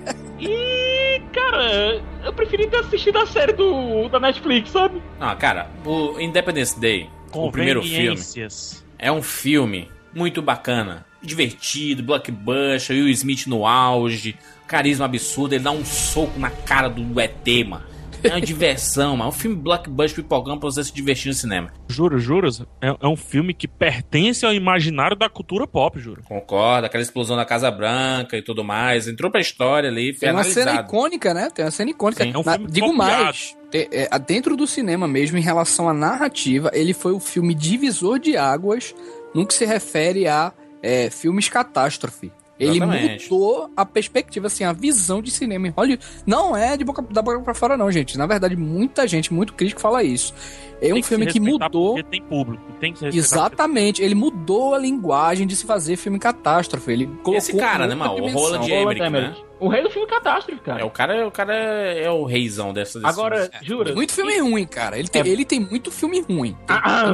[laughs] E, cara, eu preferi ter assistido a série do, da Netflix, sabe? Ah, cara, o Independence Day, o primeiro filme, é um filme muito bacana, divertido, blockbuster, Will Smith no auge, carisma absurdo, ele dá um soco na cara do ET, mano. É uma diversão, mano. É um filme blockbuster pipocão pra você se divertir no cinema. Juro, juros, é, é um filme que pertence ao imaginário da cultura pop, juro. Concorda, aquela explosão da Casa Branca e tudo mais. Entrou pra história ali, foi Tem uma analisado. cena icônica, né? Tem uma cena icônica. Sim, é um Na- digo copiado. mais, te- é, dentro do cinema mesmo, em relação à narrativa, ele foi o filme divisor de águas no que se refere a é, filmes catástrofe. Ele Exatamente. mudou a perspectiva, assim, a visão de cinema em Hollywood. Não é de boca, da boca pra fora, não, gente. Na verdade, muita gente, muito crítico, fala isso. É um Tem se filme que mudou. Porque tem público, tem que. Exatamente, ele mudou a linguagem de se fazer filme catástrofe. Ele colocou Esse cara, né, mano? O. Roland Emmerich, né? O rei do filme catástrofe, cara. É, o cara, o cara é o reizão dessa. desse Agora, filme. jura? Muito filme ruim, cara. Ele tem, É. ele tem muito filme ruim. Tem- Ah,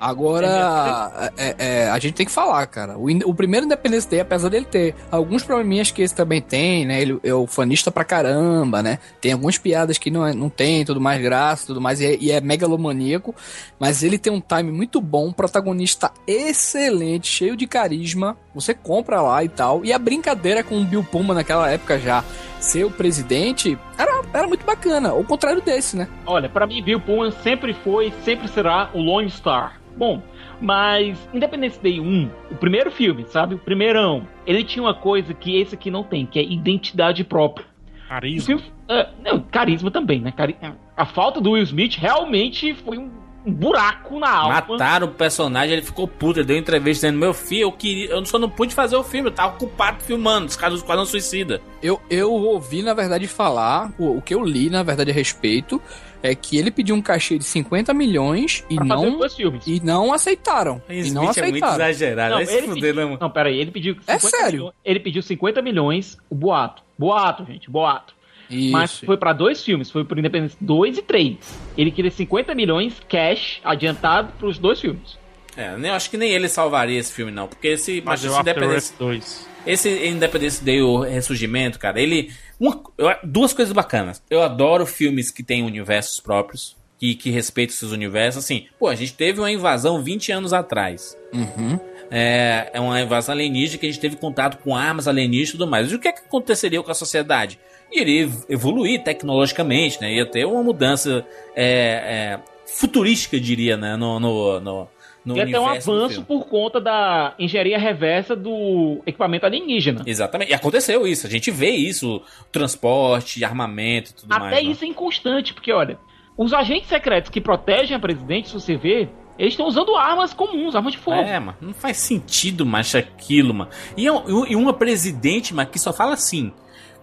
Agora, é, é, a gente tem que falar, cara. O, o primeiro Independence Day, apesar dele ter alguns probleminhas que esse também tem, né? Ele é o fanista pra caramba, né? Tem algumas piadas que não, é- não tem, tudo mais graça, tudo mais, e é, e é megalomaníaco. Mas ele tem um time muito bom, protagonista excelente, cheio de carisma. Você compra lá e tal. E a brincadeira com o Bill Pullman naquela época já ser o presidente era, era muito bacana. Ao contrário desse, né? Olha, pra mim, Bill Pullman sempre foi, sempre será o Lone Star. Bom, mas Independence Day 1, o primeiro filme, sabe? O primeirão, ele tinha uma coisa que esse aqui não tem, que é identidade própria. O Carisma. filme- é, não, carisma também, né? Cari- a falta do Will Smith realmente foi um, um buraco na alma. Mataram o personagem, ele ficou puto, ele deu entrevista dizendo: Meu filho, eu queria. Eu só não pude fazer o filme, eu tava ocupado filmando, os caras do Esquadrão Suicida. Eu, eu ouvi, na verdade, falar, o, o que eu li, na verdade, a respeito, é que ele pediu um cachê de 50 milhões e Pra não, e não aceitaram. O E não é muito aceitaram. exagerado, se ele fuder, pediu, né, mano? não, pera aí, ele pediu 50 É sério? milhões- ele pediu 50 milhões, o boato. Boato, gente, boato. Isso. Mas foi pra dois filmes, foi pro Independence 2 e 3. Ele queria 50 milhões cash adiantado pros dois filmes. É, eu acho que nem ele salvaria esse filme, não. Porque esse. Mas esse Independence, Earth 2. esse Independence Day, o Ressurgimento, cara, ele. uma- eu- duas coisas bacanas. Eu adoro filmes que têm universos próprios. que, que respeita esses universos. Assim, pô, a gente teve uma invasão 20 anos atrás. Uhum. É, é uma invasão alienígena que a gente teve contato com armas alienígenas e tudo mais. E o que, é que aconteceria com a sociedade? Iria evoluir tecnologicamente, né? Ia ter uma mudança é, é, futurística, diria, né? No, no, no, no Ia ter um avanço por conta da engenharia reversa do equipamento alienígena. Exatamente. E aconteceu isso. A gente vê isso. Transporte, armamento e tudo mais. Até né? isso é inconstante, porque olha, os agentes secretos que protegem a presidente, se você ver, eles estão usando armas comuns, armas de fogo. É, mano, não faz sentido, macho, aquilo, mano. E, é um- e uma presidente, mas que só fala assim: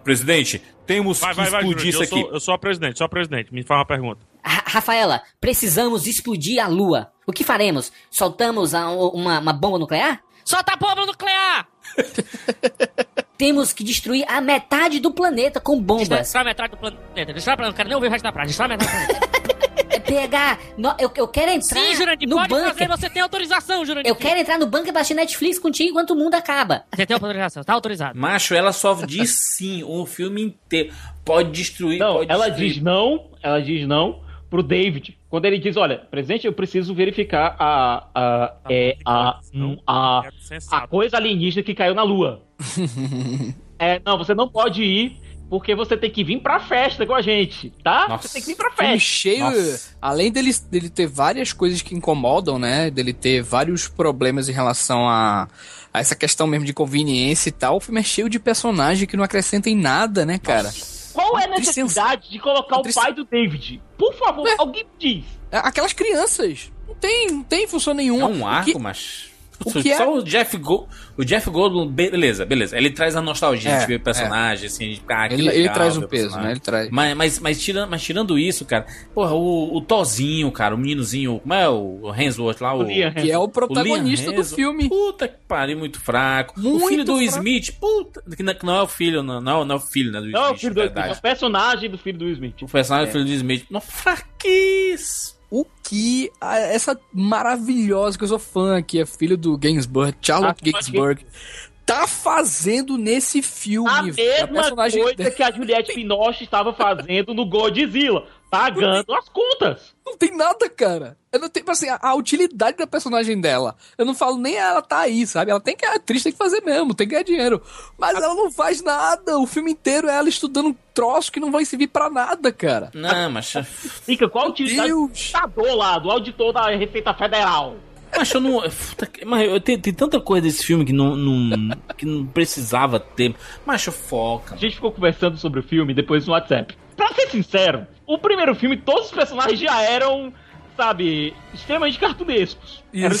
Presidente, temos Vai, que vai, vai, explodir Jurandir, isso eu aqui. sou, eu sou a presidente, sou a presidente. Me faz uma pergunta. Ra- Rafaela, precisamos explodir a Lua. O que faremos? Soltamos a- uma, uma bomba nuclear? Solta a bomba nuclear! [laughs] Temos que destruir a metade do planeta com bombas. Destrói metade do planeta. Destrói o planeta. Não quero nem ouvir o resto da frase. Destrói metade do planeta. Pegar. no- eu, eu quero entrar Sim, Jurandir, no pode bunker. fazer. Você tem autorização, Jurandir. Eu quero entrar no bunker e baixar Netflix contigo enquanto o mundo acaba. Você tem autorização. Tá autorizado. Macho, ela só diz sim o filme inteiro. Pode destruir, Não, pode ela destruir. diz não, ela diz não pro David. Quando ele diz, olha, presidente, eu preciso verificar a a é, a, hum, a, a coisa alienígena que caiu na Lua. [laughs] é, não, você não pode ir porque você tem que vir pra festa com a gente, tá? Você tem que vir pra Filme festa. cheio, além dele, dele ter várias coisas que incomodam, né? Dele ter vários problemas em relação a, a essa questão mesmo de conveniência e tal. O filme é cheio de personagem que não acrescenta em nada, né, cara? Qual é a necessidade de colocar o pai do David? Por favor, alguém me diz. É, Aquelas crianças. Não tem, não tem função nenhuma. É um arco, que- mas. O que é- Só o Jeff Gold. O Jeff Goldblum, beleza, beleza. Ele traz a nostalgia É, de ver o personagem, assim, de ah, que Ele- ele legal traz um o peso, personagem. né? Ele traz. Mas, mas, mas, tirando, mas tirando isso, cara, porra, o, o Tozinho, cara, o meninozinho, como é o, o Hemsworth lá? O, Liam Que é o protagonista do filme. Puta que pariu, muito fraco. o Muito filho do fraco. Smith, puta, que não, que não é o filho, não, não, não é o filho, né, do Não, é o Smith, filho de do é o personagem do filho do Smith. O personagem É. do filho do Smith. Não, fraquíssimo. O que a- essa maravilhosa que eu sou fã, que é filho do Gainsbourg, Charlotte Ah, Gainsbourg, tá fazendo nesse filme? A velho? mesma coisa que a Juliette Binoche estava fazendo no Godzilla, pagando as contas. Não tem nada, cara. Eu não tenho, assim, a, a utilidade da personagem dela. Eu não falo nem ela tá aí, sabe? Ela tem que, a atriz tem que fazer mesmo, tem que ganhar dinheiro. Mas ela não faz nada. O filme inteiro é ela estudando um troço que não vai servir pra nada, cara. Não, mas. Fica qual a utilidade do computador lá, do auditor da Receita Federal? Mas eu não. Mas eu tem, tem tanta coisa desse filme que não, não- que não precisava ter. Mas foca. A gente ficou conversando sobre o filme depois no WhatsApp. Pra ser sincero, o primeiro filme, todos os personagens já eram, sabe, extremamente cartunescos. Eram,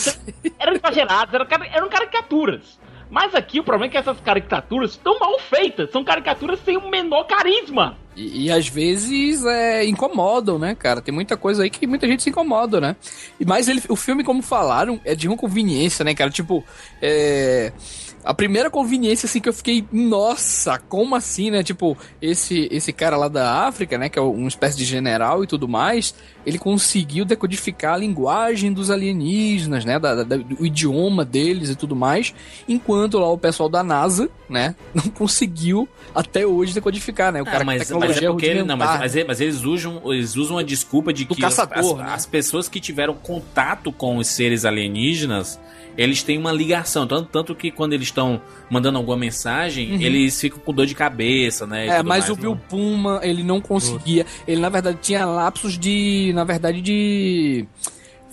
eram exagerados, eram, eram caricaturas. Mas aqui o problema é que essas caricaturas estão mal feitas. São caricaturas sem o menor carisma. E, e às vezes é, incomodam, né, cara? Tem muita coisa aí que muita gente se incomoda, né? E Mas ele, o filme, como falaram, é de uma conveniência, né, cara? Tipo, é. A primeira conveniência, assim, que eu fiquei, nossa, como assim, né? Tipo, esse, esse cara lá da África, né? Que é uma espécie de general e tudo mais, ele conseguiu decodificar a linguagem dos alienígenas, né? Da, da- do idioma deles e tudo mais, enquanto lá o pessoal da NASA, né? [laughs] Não conseguiu até hoje decodificar, né? O cara Ah, mas, que mas é porque ele, não, mas, mas, é- mas eles usam, eles usam a desculpa de que caçador, as, né? as pessoas que tiveram contato com os seres alienígenas, eles têm uma ligação. Tanto, tanto que quando eles estão mandando alguma mensagem, Uhum. eles ficam com dor de cabeça, né? É, mas mais, o não- Bill Puma, ele não conseguia. Ele, na verdade, tinha lapsos de. Na verdade, de.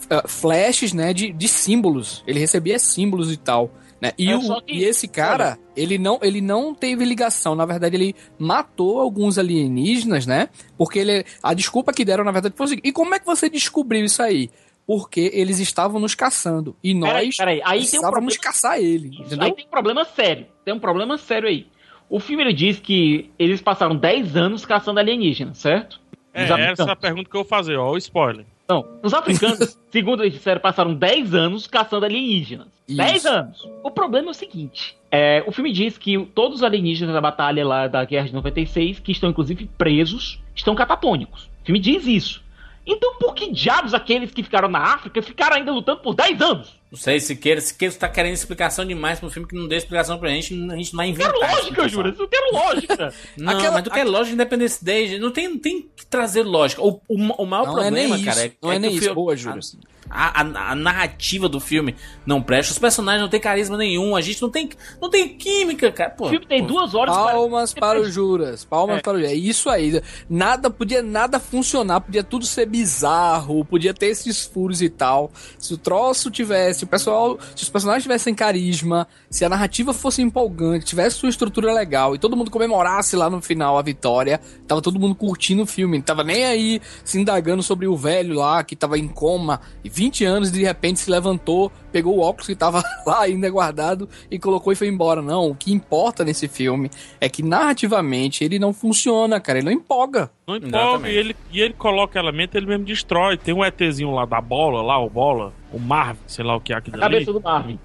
eh, flashes, né? De, de símbolos. Ele recebia símbolos e tal. Né? E, É, o- que- e esse cara, ele não, ele não teve ligação. Na verdade, ele matou alguns alienígenas, né? Porque ele. A desculpa que deram, na verdade, foi o seguinte: e como é que você descobriu isso aí? Porque eles estavam nos caçando. E nós Peraí, peraí, aí tem um precisávamos problema- caçar ele. Entendeu? Aí tem um problema sério. Tem um problema sério aí. O filme ele diz que eles passaram 10 anos caçando alienígenas, certo? É, essa é a pergunta que eu vou fazer, ó, o spoiler. Não, os africanos, [laughs] segundo eles disseram, passaram 10 anos caçando alienígenas. Isso. 10 anos! O problema é o seguinte: é, o filme diz que todos os alienígenas da batalha lá da Guerra de 96, que estão inclusive presos, estão catatônicos. O filme diz isso. Então por que diabos aqueles que ficaram na África ficaram ainda lutando por 10 anos? Não sei, se queira, se queira tá querendo explicação demais pro filme que não deu explicação pra gente, a gente não vai inventar. Quero lógica, Júlio, eu quero lógica. [laughs] Não, Aquela- mas tu quer lógica Independence Day, não tem, não tem que trazer lógica. O, o, o maior Não é problema, nem cara, isso, é, não é é que nem isso. filme- Boa, Júlio. A, a, a narrativa do filme não presta, os personagens não têm carisma nenhum, a gente não tem, não tem química, cara. Pô, O filme tem pô, duas horas Palmas para o Juras, palmas É. para o Juras. É isso aí. Nada, podia nada funcionar, podia tudo ser bizarro, podia ter esses furos e tal. Se o troço tivesse, o pessoal, se os personagens tivessem carisma, se a narrativa fosse empolgante, tivesse sua estrutura legal e todo mundo comemorasse lá no final a vitória, tava todo mundo curtindo o filme, não tava nem aí se indagando sobre o velho lá que tava em coma e 20 anos de repente se levantou, pegou o óculos que tava [laughs] lá ainda guardado e colocou e foi embora. Não, o que importa nesse filme é que narrativamente ele não funciona, cara, ele não empolga. Não empolga e ele, e ele coloca elemento, ele mesmo destrói. Tem um ETzinho lá da bola, lá, o bola, o Marvin, sei lá o que é aquilo A cabeça do Marvin.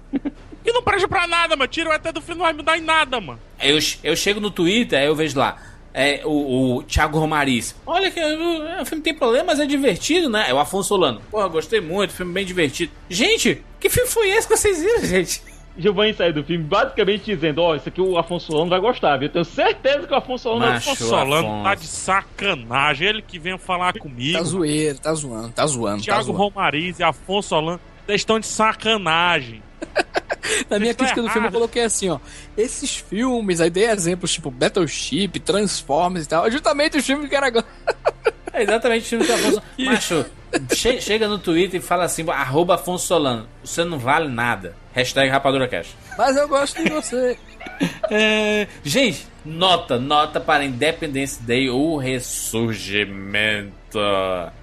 Que não presta pra nada, mano. Tira o ET do filme, não vai mudar em nada, mano. Eu, eu chego no Twitter, aí eu vejo lá. É, o, o Thiago Romariz. Olha que o, o filme tem problema, mas é divertido, né? É o Afonso Solano. Porra, gostei muito, filme bem divertido. Gente, que filme foi esse que vocês viram, gente? Giovanni saiu do filme basicamente dizendo: Ó, isso aqui o Afonso Solano vai gostar, viu? Eu tenho certeza que o Afonso Solano vai Macho, O Solano Afonso. tá de sacanagem. Ele que vem falar comigo. Tá zoeiro, tá zoando, tá zoando, tá Thiago zoando. Romariz e Afonso Solano eles estão de sacanagem. [laughs] Na minha tão crítica do filme eu coloquei assim, ó. Esses filmes, aí dei exemplos tipo Battleship, Transformers e tal. É justamente os filmes que era agora. É exatamente o filme do Afonso. [laughs] Macho, che- chega no Twitter e fala assim: arroba Afonso Solano. Você não vale nada. Hashtag Rapadura Cash. Mas eu gosto de você. [laughs] É, gente, nota, nota para Independence Day, o ressurgimento.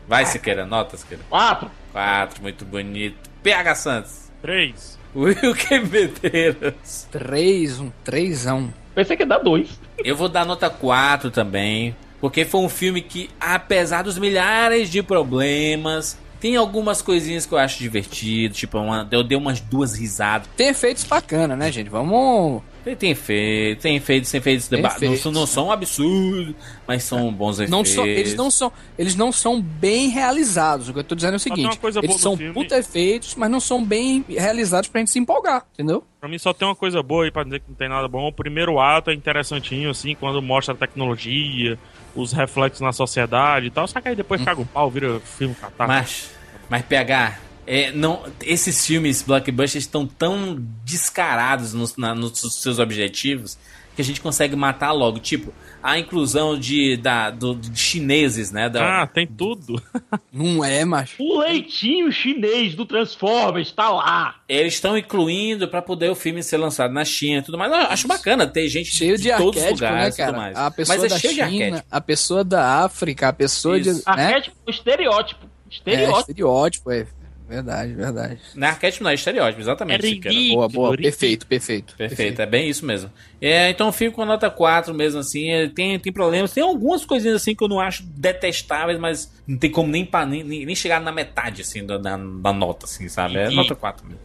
Vai, Siqueira, nota, Siqueira. Quatro. Quatro, muito bonito. PH Santos. Três. Wilker Medeiros. Três, um trêsão. Pensei que ia dar dois. Eu vou dar nota 4 também. Porque foi um filme que, apesar dos milhares de problemas, tem algumas coisinhas que eu acho divertido. Tipo, uma- eu dei umas duas risadas. Tem efeitos bacana, né, gente? Vamos. Tem, tem efeitos, tem efeitos, tem efeitos. Tem não, efeitos. são, não são absurdos, mas são bons efeitos. Não são, eles, não são, eles não são bem realizados. O que eu tô dizendo é o seguinte: eles são filme. puta efeitos, mas não são bem realizados pra gente se empolgar, entendeu? Pra mim só tem uma coisa boa aí pra dizer que não tem nada bom. O primeiro ato é interessantinho, assim, quando mostra a tecnologia, os reflexos na sociedade e tal. Só que aí depois caga o pau, vira filme catástrofe. Mas, mas PH, é, não, esses filmes blockbusters estão tão descarados nos, na- nos seus objetivos que a gente consegue matar logo. Tipo, a inclusão de, da, do, de chineses, né? Da, Ah, tem tudo. [laughs] Não é, macho. O leitinho chinês do Transformers tá lá. Eles estão incluindo pra poder o filme ser lançado na China e tudo mais. Eu acho bacana ter gente Cheio de todos os né, lugares e tudo mais. A pessoa Mas é da cheio de China, arquétipo. a pessoa da África, a pessoa Isso. de. Né? Arquétipo, estereótipo. É, Estereótipo. estereótipo, é. Verdade, verdade. Não é arquétipo, não, é estereótipo, exatamente. É ridículo. Boa, boa. ridículo. Perfeito, perfeito. Perfeito, é bem isso mesmo. É, então eu fico com a nota 4 mesmo, assim. é, Tem, tem problemas. Tem algumas coisinhas assim que eu não acho detestáveis, mas não tem como nem, nem nem chegar na metade, assim, da, da, da nota, assim, sabe? É E- nota 4 mesmo.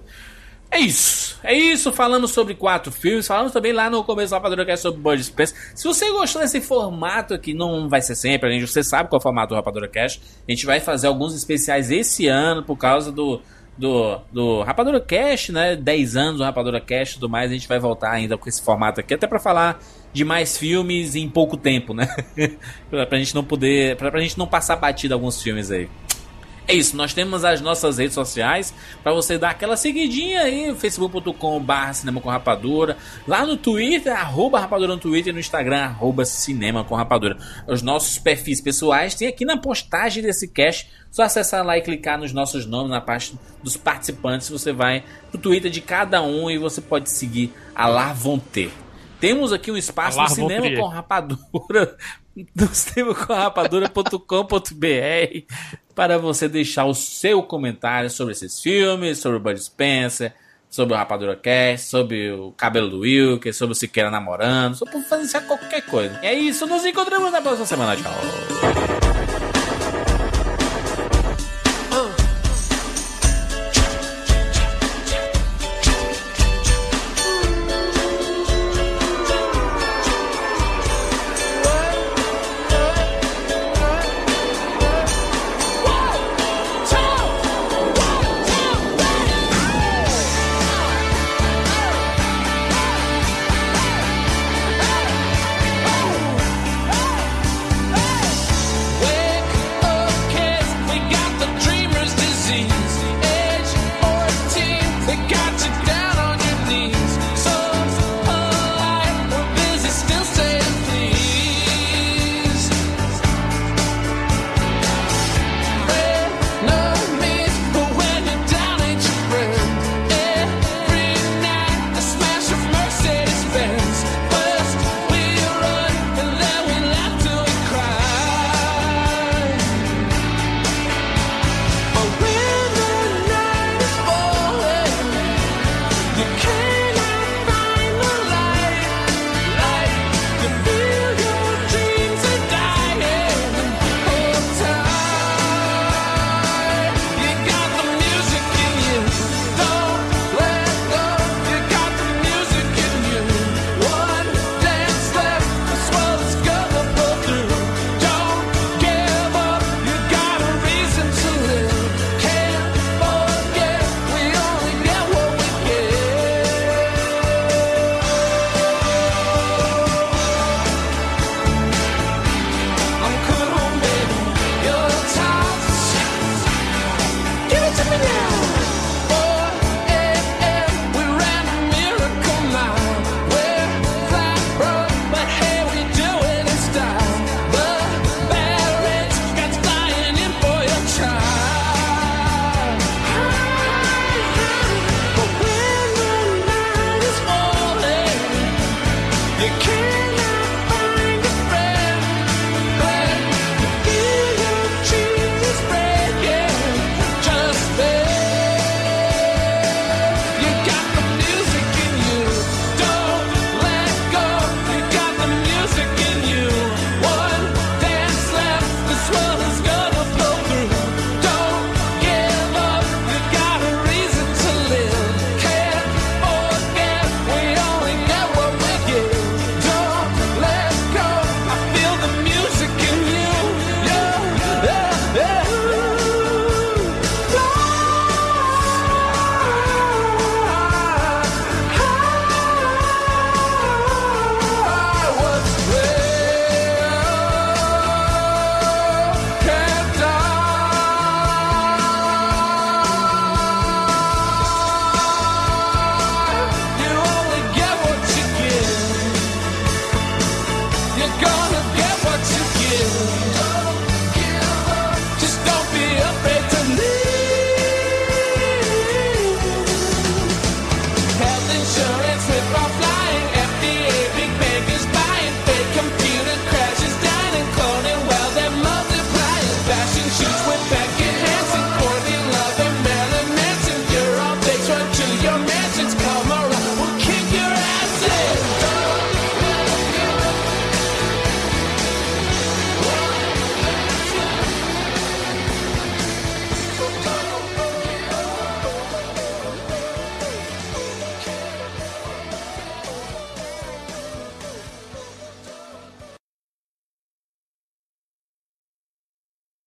É isso. É isso. Falamos sobre quatro filmes. Falamos também lá no começo do Rapadura Cast sobre Bud Spencer. Se você gostou desse formato aqui, não vai ser sempre. A gente, você sabe qual é o formato do Rapadura Cast. A gente vai fazer alguns especiais esse ano por causa do, do, do Rapadura Cast, né? 10 anos do Rapadura Cast e tudo mais. A gente vai voltar ainda com esse formato aqui, até pra falar de mais filmes em pouco tempo, né? [laughs] pra, gente não poder. Pra, pra gente não passar batido alguns filmes aí. É isso, nós temos as nossas redes sociais para você dar aquela seguidinha aí, facebook.com.br cinema com rapadura, lá no Twitter, arroba rapadura no Twitter e no Instagram, arroba cinema com rapadura. Os nossos perfis pessoais tem aqui na postagem desse cast, só acessar lá e clicar nos nossos nomes, na parte dos participantes, você vai pro Twitter de cada um e você pode seguir a lá vão ter. Temos aqui um espaço [laughs] no cinema com rapadura no cinemacorrapadura.com.br para você deixar o seu comentário sobre esses filmes, sobre o Bud Spencer, sobre o Rapadura Cast, sobre o cabelo do Wilker, sobre o Siqueira namorando, sobre fazer qualquer coisa. É isso, nos encontramos na próxima semana. Tchau.